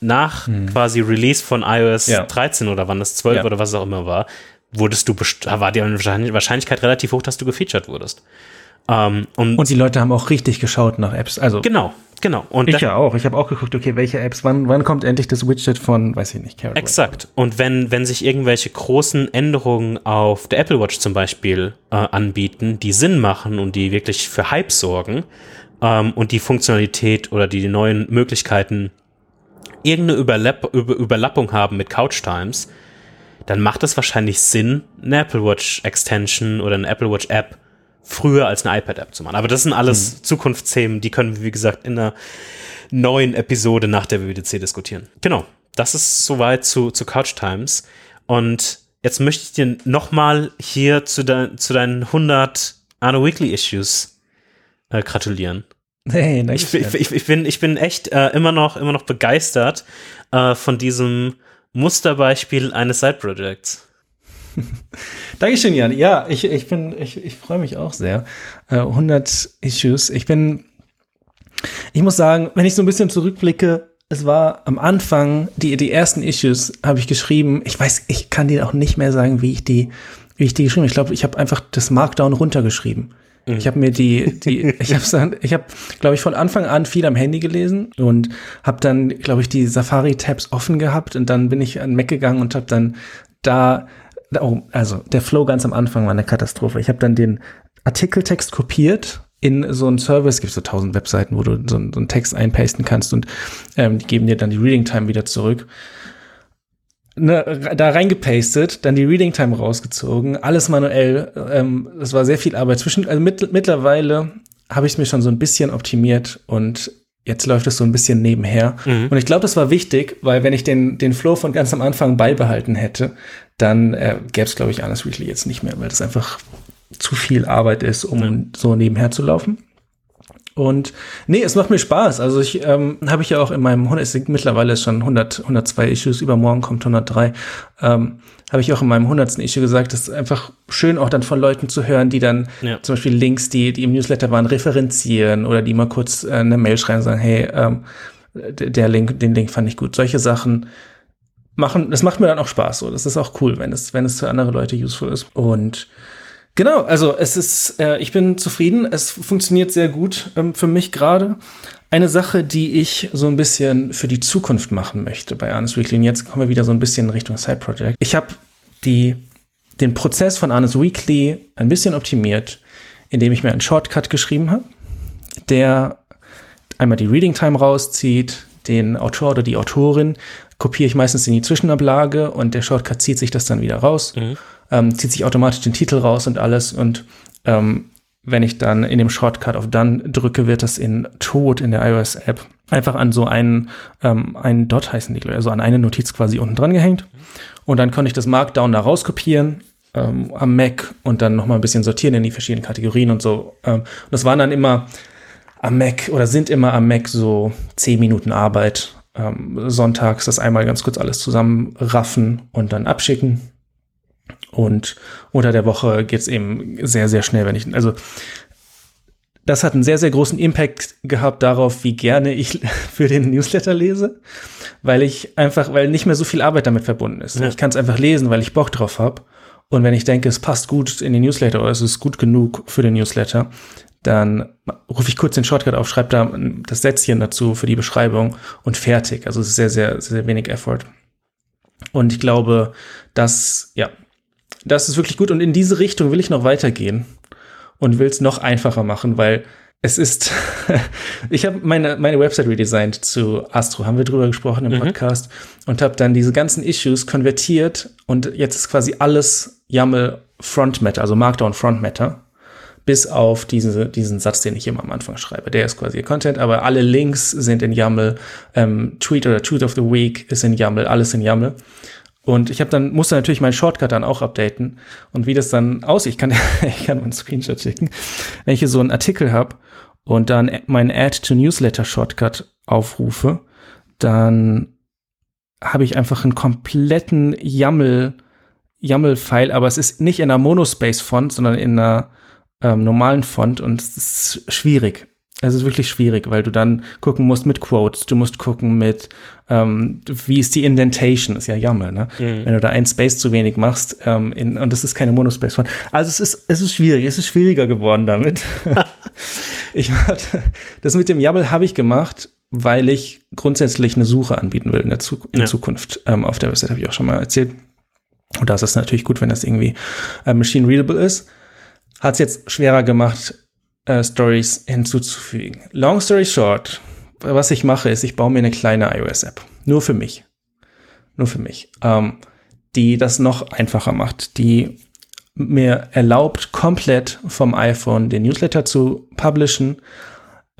nach hm. quasi Release von iOS ja. 13 oder wann das 12 ja. oder was auch immer war, wurdest du, war die Wahrscheinlichkeit relativ hoch, dass du gefeatured wurdest. Ähm, und, und die Leute haben auch richtig geschaut nach Apps. Also genau, genau. Und ich ja auch. Ich habe auch geguckt, okay, welche Apps, wann, wann kommt endlich das Widget von, weiß ich nicht, Carrot Exakt. Und wenn, wenn sich irgendwelche großen Änderungen auf der Apple Watch zum Beispiel äh, anbieten, die Sinn machen und die wirklich für Hype sorgen ähm, und die Funktionalität oder die, neuen Möglichkeiten irgendeine Überlapp Über Überlappung haben mit Couch Times, dann macht es wahrscheinlich Sinn, eine Apple Watch Extension oder eine Apple Watch App früher als eine iPad-App zu machen. Aber das sind alles mhm. Zukunftsthemen, die können wir, wie gesagt, in einer neuen Episode nach der WWDC diskutieren. Genau, das ist soweit zu, zu Couch Times. Und jetzt möchte ich dir nochmal hier zu, de, zu deinen 100 Arno Weekly Issues äh, gratulieren. Hey, ich, ich, ich, ich, bin, ich bin echt äh, immer, noch, immer noch begeistert äh, von diesem Musterbeispiel eines Side-Projects. Dankeschön, Jan. Ja, ich, ich bin, ich, ich freue mich auch sehr. Äh, 100 Issues. Ich bin, ich muss sagen, wenn ich so ein bisschen zurückblicke, es war am Anfang, die, die ersten Issues habe ich geschrieben. Ich weiß, ich kann dir auch nicht mehr sagen, wie ich die, wie ich die geschrieben habe. Ich glaube, ich habe einfach das Markdown runtergeschrieben. Ich habe mir die, die, ich habe, ich habe, glaube ich, von Anfang an viel am Handy gelesen und habe dann, glaube ich, die Safari-Tabs offen gehabt und dann bin ich an Mac gegangen und habe dann da, oh, also der Flow ganz am Anfang war eine Katastrophe. Ich habe dann den Artikeltext kopiert in so einen Service, es gibt so tausend Webseiten, wo du so, so einen Text einpasten kannst und ähm, die geben dir dann die Reading Time wieder zurück ne, da reingepastet, dann die Reading Time rausgezogen, alles manuell. Ähm, das war sehr viel Arbeit. Zwischen, also mit, mittlerweile habe ich es mir schon so ein bisschen optimiert und jetzt läuft es so ein bisschen nebenher. Mhm. Und ich glaube, das war wichtig, weil wenn ich den, den Flow von ganz am Anfang beibehalten hätte, dann äh, gäbe es, glaube ich, Honest Weekly jetzt nicht mehr, weil das einfach zu viel Arbeit ist, um mhm. so nebenher zu laufen. Und nee, es macht mir Spaß. Also ich ähm, habe ich ja auch in meinem 100, es sind mittlerweile schon 100, 102 Issues, übermorgen kommt 103. Ähm, habe ich auch in meinem 100. Issue gesagt, das ist einfach schön auch dann von Leuten zu hören, die dann ja. zum Beispiel Links, die, die im Newsletter waren, referenzieren oder die mal kurz äh, eine Mail schreiben und sagen, hey, ähm, der Link, den Link fand ich gut. Solche Sachen machen, das macht mir dann auch Spaß. So, das ist auch cool, wenn es, wenn es für andere Leute useful ist. Und Genau, also es ist, äh, ich bin zufrieden. Es funktioniert sehr gut ähm, für mich gerade. Eine Sache, die ich so ein bisschen für die Zukunft machen möchte bei Arnes Weekly, und jetzt kommen wir wieder so ein bisschen in Richtung Side Project. Ich habe den Prozess von Arnes Weekly ein bisschen optimiert, indem ich mir einen Shortcut geschrieben habe, der einmal die Reading Time rauszieht, den Autor oder die Autorin kopiere ich meistens in die Zwischenablage und der Shortcut zieht sich das dann wieder raus. Mhm ähm, zieht sich automatisch den Titel raus und alles. Und ähm, wenn ich dann in dem Shortcut auf Done drücke, wird das in Tod in der iOS-App einfach an so einen, ähm, einen Dot heißen die, also an eine Notiz quasi unten dran gehängt. Und dann konnte ich das Markdown da rauskopieren ähm, am Mac und dann nochmal ein bisschen sortieren in die verschiedenen Kategorien und so. Ähm, und das waren dann immer am Mac oder sind immer am Mac so zehn Minuten Arbeit. Ähm, sonntags das einmal ganz kurz alles zusammenraffen und dann abschicken. Und unter der Woche geht es eben sehr, sehr schnell, wenn ich, also das hat einen sehr, sehr großen Impact gehabt darauf, wie gerne ich für den Newsletter lese, weil ich einfach, weil nicht mehr so viel Arbeit damit verbunden ist. Ja. Ich kann es einfach lesen, weil ich Bock drauf habe. Und wenn ich denke, es passt gut in den Newsletter oder es ist gut genug für den Newsletter, dann rufe ich kurz den Shortcut auf, schreibe da das Sätzchen dazu für die Beschreibung und fertig. Also es ist sehr, sehr, sehr wenig Effort. Und ich glaube, dass, ja, das ist wirklich gut und in diese Richtung will ich noch weitergehen und will es noch einfacher machen, weil es ist, ich habe meine, meine Website redesigned zu Astro, haben wir drüber gesprochen im mhm. Podcast und habe dann diese ganzen Issues konvertiert und jetzt ist quasi alles YAML Front Matter, also Markdown Front Matter bis auf diese, diesen Satz, den ich immer am Anfang schreibe. Der ist quasi Content, aber alle Links sind in YAML. Ähm, Tweet oder Tweet of the Week ist in YAML, alles in YAML. Und ich habe dann, musste natürlich meinen Shortcut dann auch updaten. Und wie das dann aussieht, ich kann, ich kann einen Screenshot schicken. Wenn ich hier so einen Artikel habe und dann meinen Add to Newsletter Shortcut aufrufe, dann habe ich einfach einen kompletten YAML, YAML-File, aber es ist nicht in einer Monospace-Font, sondern in einer ähm, normalen Font und es ist schwierig. Es ist wirklich schwierig, weil du dann gucken musst mit Quotes, du musst gucken mit, ähm, wie ist die Indentation, ist ja Jammer, ne? Mhm. Wenn du da ein Space zu wenig machst, ähm, in, und das ist keine Monospace-Font. Also es ist, es ist schwierig, es ist schwieriger geworden damit. ich hatte, das mit dem YAML habe ich gemacht, weil ich grundsätzlich eine Suche anbieten will in, der Zu in ja. Zukunft. Ähm, auf der Website habe ich auch schon mal erzählt. Und da ist es natürlich gut, wenn das irgendwie äh, machine readable ist. Hat es jetzt schwerer gemacht, äh, Stories hinzuzufügen. Long story short, was ich mache, ist, ich baue mir eine kleine iOS-App. Nur für mich. Nur für mich. Ähm, die das noch einfacher macht, die mir erlaubt, komplett vom iPhone den Newsletter zu publishen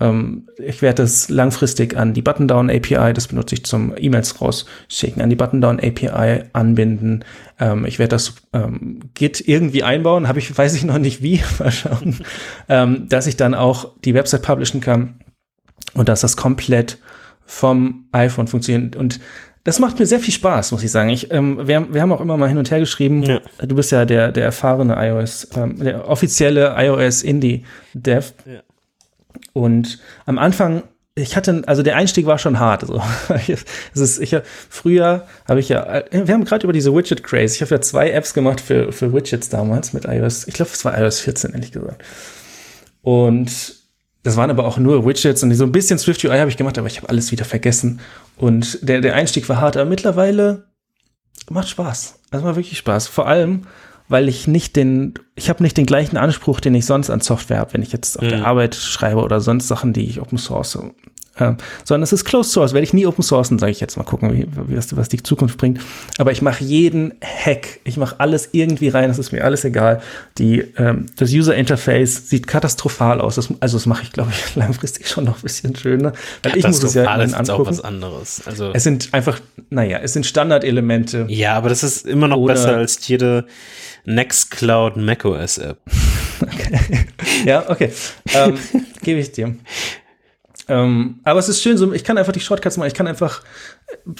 ich werde das langfristig an die Button-Down API, das benutze ich zum E-Mails rausschicken, an die Button-Down API anbinden. Ähm, ich werde das ähm, Git irgendwie einbauen, habe ich, weiß ich noch nicht wie, mal schauen, ähm, dass ich dann auch die Website publishen kann und dass das komplett vom iPhone funktioniert. Und das macht mir sehr viel Spaß, muss ich sagen. Ich, ähm, wir, wir haben auch immer mal hin und her geschrieben. Ja. Du bist ja der, der erfahrene iOS, ähm, der offizielle iOS Indie Dev. Ja. Und am Anfang, ich hatte, also der Einstieg war schon hart. Also, es ist, ich, früher habe ich ja, wir haben gerade über diese Widget Craze. Ich habe ja zwei Apps gemacht für, für Widgets damals mit iOS. Ich glaube, es war iOS 14, ehrlich gesagt. Und das waren aber auch nur Widgets und so ein bisschen Swift UI habe ich gemacht, aber ich habe alles wieder vergessen. Und der, der Einstieg war hart, aber mittlerweile macht Spaß. Also macht wirklich Spaß. Vor allem, weil ich nicht den, ich habe nicht den gleichen Anspruch, den ich sonst an Software habe, wenn ich jetzt auf mhm. der Arbeit schreibe oder sonst Sachen, die ich Open Source. Äh, sondern es ist Closed Source, werde ich nie Open Sourcen, sage ich jetzt mal gucken, wie, wie das, was die Zukunft bringt. Aber ich mache jeden Hack, ich mache alles irgendwie rein, das ist mir alles egal. Die, ähm, das User Interface sieht katastrophal aus, das, also das mache ich, glaube ich, langfristig schon noch ein bisschen schöner. Weil ich muss es ja ist auch was anderes. Also es sind einfach, naja, es sind Standardelemente. Ja, aber das ist immer noch besser als jede Nextcloud macOS App. Okay. Ja, okay. Ähm, Gebe ich dir. Ähm, aber es ist schön, so, ich kann einfach die Shortcuts machen. Ich kann einfach,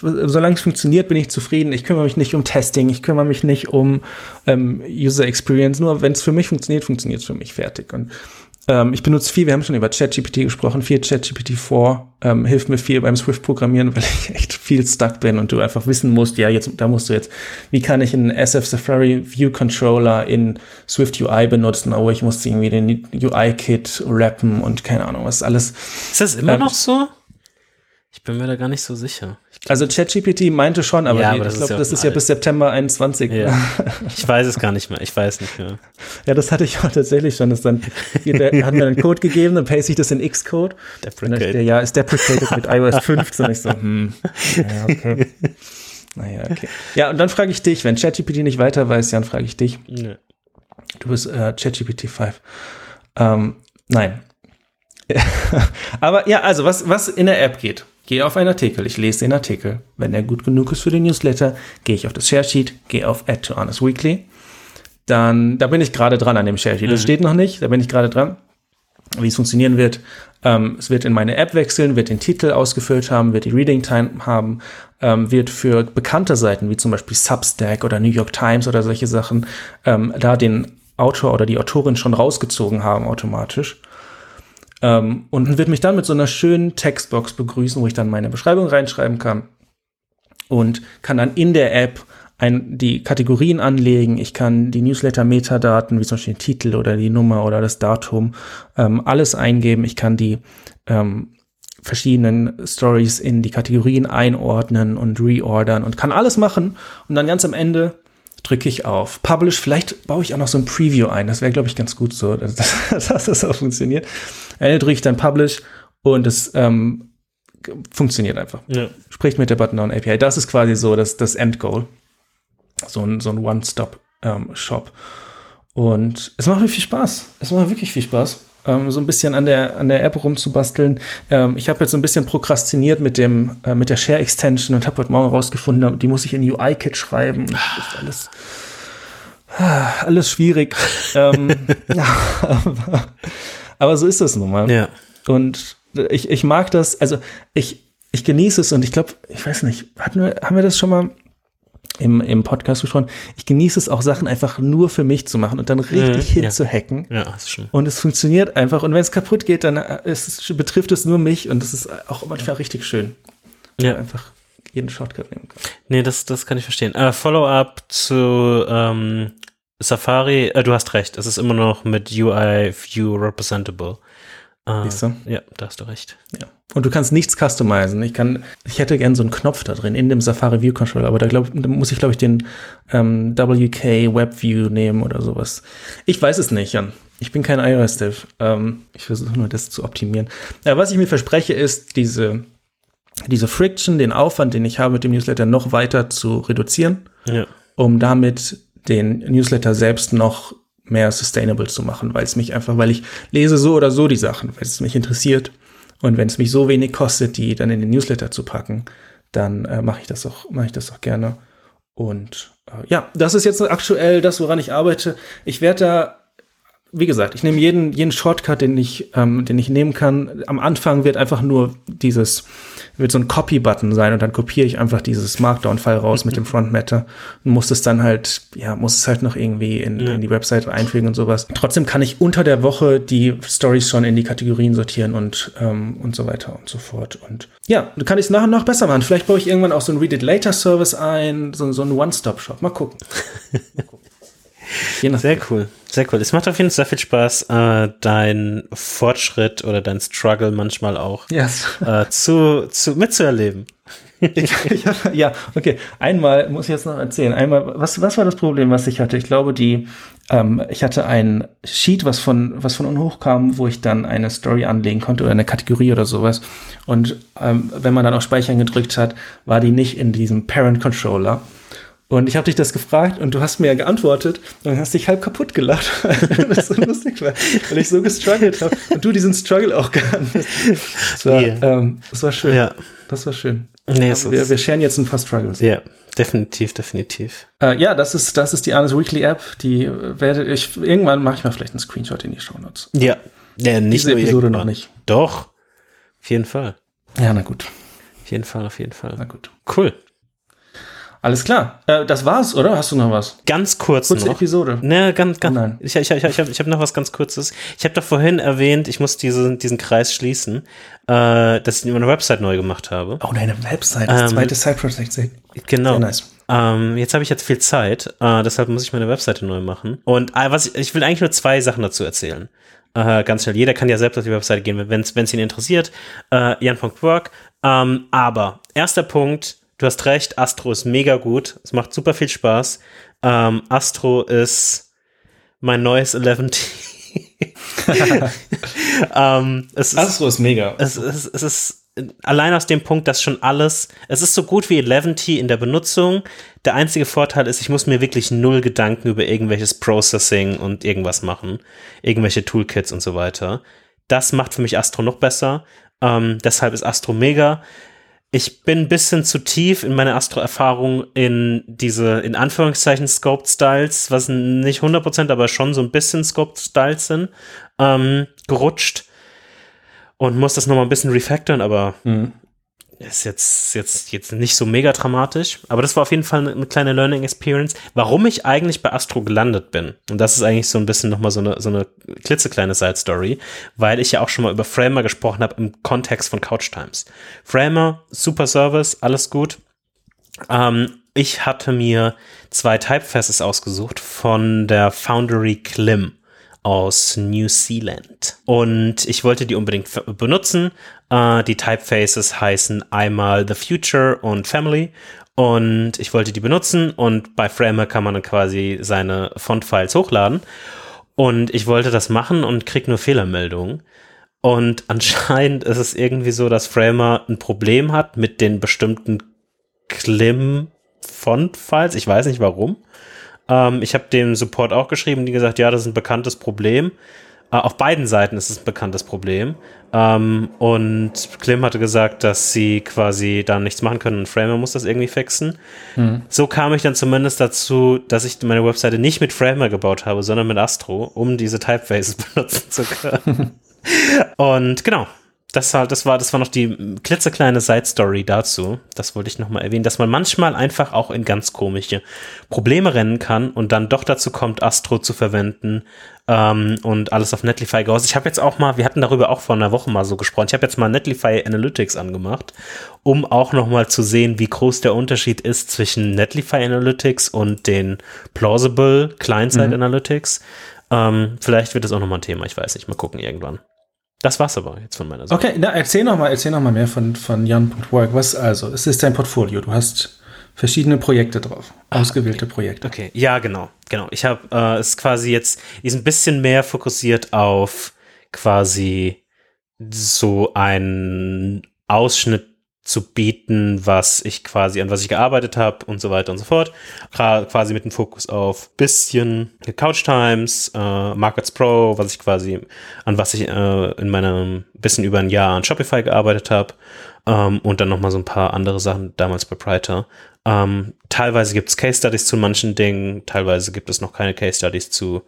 solange es funktioniert, bin ich zufrieden. Ich kümmere mich nicht um Testing, ich kümmere mich nicht um ähm, User Experience. Nur wenn es für mich funktioniert, funktioniert es für mich fertig. Und ähm, ich benutze viel, wir haben schon über ChatGPT gesprochen, viel ChatGPT 4 ähm, hilft mir viel beim Swift-Programmieren, weil ich echt viel stuck bin und du einfach wissen musst, ja, jetzt, da musst du jetzt, wie kann ich einen SF Safari View Controller in Swift UI benutzen? Oh, ich muss irgendwie den UI-Kit rappen und keine Ahnung, was alles. Ist das immer ähm, noch so? Ich bin mir da gar nicht so sicher. Also ChatGPT meinte schon, aber, ja, die, aber ich glaube, das ist ja bis September 21. Ja. Ich weiß es gar nicht mehr. Ich weiß nicht mehr. Ja, das hatte ich auch tatsächlich schon. Das dann der hat mir einen Code gegeben, dann paste ich das in Xcode. Deprecate. Der, ja, ist deprecated mit iOS 15. Und ich so, hm, ja, okay. Naja, okay. Ja, und dann frage ich dich, wenn ChatGPT nicht weiter weiß, Jan, frage ich dich. Nee. Du bist äh, ChatGPT 5. Ähm, nein. aber ja, also was, was in der App geht. Gehe auf einen Artikel, ich lese den Artikel. Wenn er gut genug ist für den Newsletter, gehe ich auf das Share Sheet, gehe auf Add to Honest Weekly. Dann, da bin ich gerade dran an dem Share Sheet. Das mhm. steht noch nicht, da bin ich gerade dran. Wie es funktionieren wird. Ähm, es wird in meine App wechseln, wird den Titel ausgefüllt haben, wird die Reading Time haben, ähm, wird für bekannte Seiten wie zum Beispiel Substack oder New York Times oder solche Sachen ähm, da den Autor oder die Autorin schon rausgezogen haben automatisch. Ähm, und wird mich dann mit so einer schönen Textbox begrüßen, wo ich dann meine Beschreibung reinschreiben kann und kann dann in der App ein, die Kategorien anlegen. Ich kann die Newsletter-Metadaten, wie zum Beispiel den Titel oder die Nummer oder das Datum, ähm, alles eingeben. Ich kann die ähm, verschiedenen Stories in die Kategorien einordnen und reordern und kann alles machen. Und dann ganz am Ende drücke ich auf Publish. Vielleicht baue ich auch noch so ein Preview ein. Das wäre, glaube ich, ganz gut so, dass, dass das auch funktioniert. Ende drücke ich dann Publish und es ähm, funktioniert einfach. Ja. Spricht mit der Button-Down-API. Das ist quasi so das, das Endgoal. So ein, so ein One-Stop-Shop. Ähm, Und es macht mir viel Spaß. Es macht wirklich viel Spaß, ähm, so ein bisschen an der, an der App rumzubasteln. Ähm, ich habe jetzt so ein bisschen prokrastiniert mit, dem, äh, mit der Share Extension und habe heute Morgen herausgefunden, die muss ich in UI-Kit schreiben. Das ist alles, ah, alles schwierig. ähm, ja, aber, aber so ist das nun mal. Ja. Und ich, ich mag das, also ich, ich genieße es und ich glaube, ich weiß nicht, hatten wir, haben wir das schon mal im, im Podcast besprochen? Ich genieße es auch, Sachen einfach nur für mich zu machen und dann richtig Mhm, hinzuhacken. Ja, das ist schon. Und es funktioniert einfach. Und wenn es kaputt geht, dann äh, ist, betrifft es nur mich und das ist auch manchmal richtig schön. Ja. Einfach jeden Shortcut nehmen kann. Nee, das, das kann ich verstehen. Äh, Follow-up zu ähm, Safari, äh, du hast recht, es ist immer noch mit UI View representable. Äh, Siehst du? ja, da hast du recht. Ja. Und du kannst nichts customizen. Ich kann, ich hätte gern so einen Knopf da drin in dem Safari View Controller, aber da, glaub, da muss ich, glaube ich, den ähm, WK Web View nehmen oder sowas. Ich weiß es nicht, Jan. Ich bin kein iOS-Dev. Ähm, ich versuche nur das zu optimieren. Ja, was ich mir verspreche, ist diese, diese Friction, den Aufwand, den ich habe mit dem Newsletter, noch weiter zu reduzieren. Ja. um damit den Newsletter selbst noch mehr sustainable zu machen, weil es mich einfach, weil ich lese so oder so die Sachen, weil es mich interessiert und wenn es mich so wenig kostet, die dann in den Newsletter zu packen, dann äh, mache ich das auch, mache ich das auch gerne. Und äh, ja, das ist jetzt aktuell das, woran ich arbeite. Ich werde da wie gesagt, ich nehme jeden, jeden Shortcut, den ich, ähm, den ich nehmen kann. Am Anfang wird einfach nur dieses, wird so ein Copy-Button sein und dann kopiere ich einfach dieses Markdown-File raus mit dem Front-Matter und muss es dann halt, ja, muss es halt noch irgendwie in, in die Website einfügen und sowas. Trotzdem kann ich unter der Woche die Stories schon in die Kategorien sortieren und, ähm, und so weiter und so fort. Und ja, dann kann ich es nach und nach besser machen. Vielleicht baue ich irgendwann auch so einen Read It Later Service ein, so, so einen One-Stop-Shop. Mal gucken. Mal gucken. Sehr cool, sehr cool. Es macht auf jeden Fall sehr viel Spaß, äh, dein Fortschritt oder dein Struggle manchmal auch Yes. äh, zu, zu mitzuerleben. Ich, ich ja, okay. Einmal muss ich jetzt noch erzählen. Einmal, was, was war das Problem, was ich hatte? Ich glaube, die, ähm, ich hatte ein Sheet, was von, was von unten hochkam, wo ich dann eine Story anlegen konnte oder eine Kategorie oder sowas. Und ähm, wenn man dann auf Speichern gedrückt hat, war die nicht in diesem Parent Controller. Und ich habe dich das gefragt und du hast mir ja geantwortet und dann hast dich halb kaputt gelacht, weil das so lustig war, weil ich so gestruggelt habe und du diesen Struggle auch gehabt hast. Das war, Yeah. ähm, das war schön. Ja. Das war schön. Nee, es wir, wir scheren jetzt ein paar Struggles. Ja, definitiv, definitiv. Äh, ja, das ist, das ist die Arnes Weekly App. Die äh, werde ich, irgendwann mache ich mal vielleicht einen Screenshot in die Show Notes. Ja, ja nicht Diese Episode noch nicht. Doch, auf jeden Fall. Ja, na gut. Auf jeden Fall, auf jeden Na Fall. gut. Cool. Alles klar. Äh, das war's, oder? Hast du noch was? Ganz kurz Kurze noch. Episode. Ne, ganz, ganz. Nein. Ich, ich, ich, ich habe ich hab noch was ganz Kurzes. Ich habe doch vorhin erwähnt, ich muss diesen, diesen Kreis schließen, äh, dass ich meine Website neu gemacht habe. Oh, deine Website, das Ähm, zweite Side-Project. Genau. sehr nice. Ähm, jetzt habe ich jetzt viel Zeit, äh, deshalb muss ich meine Webseite neu machen. Und äh, was ich, ich will eigentlich nur zwei Sachen dazu erzählen. Äh, ganz schnell. Jeder kann ja selbst auf die Webseite gehen, wenn es ihn interessiert. Äh, Jan.work. Ähm, aber erster Punkt, du hast recht, Astro ist mega gut. Es macht super viel Spaß. Ähm, Astro ist mein neues 11T. ähm, es ist, Astro ist mega. es, es, es ist allein aus dem Punkt, dass schon alles, es ist so gut wie 11T in der Benutzung. Der einzige Vorteil ist, ich muss mir wirklich null Gedanken über irgendwelches Processing und irgendwas machen, irgendwelche Toolkits und so weiter. Das macht für mich Astro noch besser. Ähm, deshalb ist Astro mega. Ich bin ein bisschen zu tief in meine Astro-Erfahrung in diese, in Anführungszeichen, Scoped Styles, was nicht 100%, aber schon so ein bisschen Scoped Styles sind, ähm, gerutscht und muss das nochmal ein bisschen refactoren, aber Mhm. Ist jetzt, jetzt, jetzt nicht so mega dramatisch. Aber das war auf jeden Fall eine, eine kleine Learning Experience. Warum ich eigentlich bei Astro gelandet bin, und das ist eigentlich so ein bisschen nochmal so eine, so eine klitzekleine Side Story, weil ich ja auch schon mal über Framer gesprochen habe im Kontext von Couch Times. Framer, super Service, alles gut. Ähm, ich hatte mir zwei Typefaces ausgesucht von der Foundry Klim aus New Zealand. Und ich wollte die unbedingt benutzen. Äh, die Typefaces heißen einmal The Future und Family. Und ich wollte die benutzen und bei Framer kann man dann quasi seine Font-Files hochladen. Und ich wollte das machen und krieg nur Fehlermeldungen. Und anscheinend ist es irgendwie so, dass Framer ein Problem hat mit den bestimmten Klim Font-Files. Ich weiß nicht warum. Ähm, ich habe dem Support auch geschrieben, die gesagt, ja, das ist ein bekanntes Problem. Äh, auf beiden Seiten ist es ein bekanntes Problem. Ähm, und Klim hatte gesagt, dass sie quasi da nichts machen können und Framer muss das irgendwie fixen. Mhm. So kam ich dann zumindest dazu, dass ich meine Webseite nicht mit Framer gebaut habe, sondern mit Astro, um diese Typefaces benutzen zu können. und genau, das war, das war, das war noch die klitzekleine Side-Story dazu. Das wollte ich nochmal erwähnen, dass man manchmal einfach auch in ganz komische Probleme rennen kann und dann doch dazu kommt, Astro zu verwenden ähm, und alles auf Netlify goes. Ich habe jetzt auch mal, wir hatten darüber auch vor einer Woche mal so gesprochen, ich habe jetzt mal Netlify Analytics angemacht, um auch nochmal zu sehen, wie groß der Unterschied ist zwischen Netlify Analytics und den Plausible Client-Side mhm. Analytics. Ähm, vielleicht wird das auch nochmal ein Thema, ich weiß nicht, mal gucken irgendwann. Das war's aber jetzt von meiner Seite. Okay, na, erzähl noch mal, erzähl noch mal mehr von, von Jan.work. Was also? Es ist dein Portfolio. Du hast verschiedene Projekte drauf. Ausgewählte okay. Projekte. Okay, ja, genau. Genau. Ich habe äh, es quasi jetzt, ist ein bisschen mehr fokussiert auf quasi so einen Ausschnitt zu bieten, was ich quasi, an was ich gearbeitet habe und so weiter und so fort. Quasi mit dem Fokus auf bisschen Couch Times, äh, Markets Pro, was ich quasi, an was ich äh, in meinem bisschen über ein Jahr an Shopify gearbeitet habe ähm, und dann nochmal so ein paar andere Sachen damals bei Priter. Ähm, teilweise gibt es Case Studies zu manchen Dingen, teilweise gibt es noch keine Case Studies zu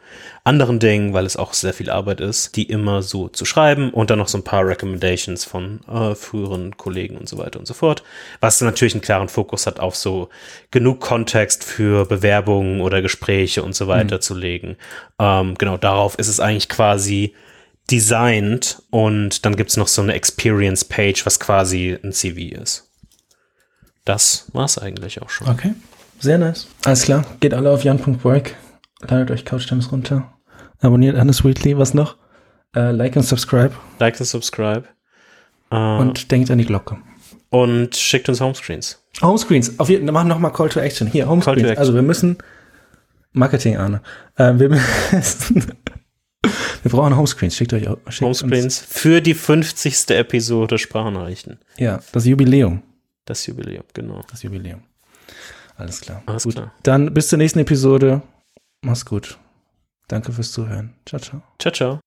anderen Dingen, weil es auch sehr viel Arbeit ist, die immer so zu schreiben und dann noch so ein paar Recommendations von äh, früheren Kollegen und so weiter und so fort. Was natürlich einen klaren Fokus hat auf so genug Kontext für Bewerbungen oder Gespräche und so weiter mhm. zu legen. Ähm, genau, darauf ist es eigentlich quasi designt und dann gibt es noch so eine Experience Page, was quasi ein CV ist. Das war es eigentlich auch schon. Okay, sehr nice. Alles klar, geht alle auf jan.work, ladet euch Couchtimes runter, abonniert Hannes Weekly, was noch? Uh, like und subscribe. Like und subscribe. Uh, und denkt an die Glocke. Und schickt uns Homescreens. Homescreens. Auf jeden Fall, machen nochmal Call to Action. Hier, Homescreens. Also wir müssen Marketing, Arne. Uh, wir müssen Wir brauchen Homescreens. Schickt euch schickt Homescreens für die 50. Episode Sprachnachrichten. Ja, das Jubiläum. Das Jubiläum, genau. Das Jubiläum. Alles klar. Alles gut. klar. Dann bis zur nächsten Episode. Mach's gut. Danke fürs Zuhören. Ciao, ciao. Ciao, ciao.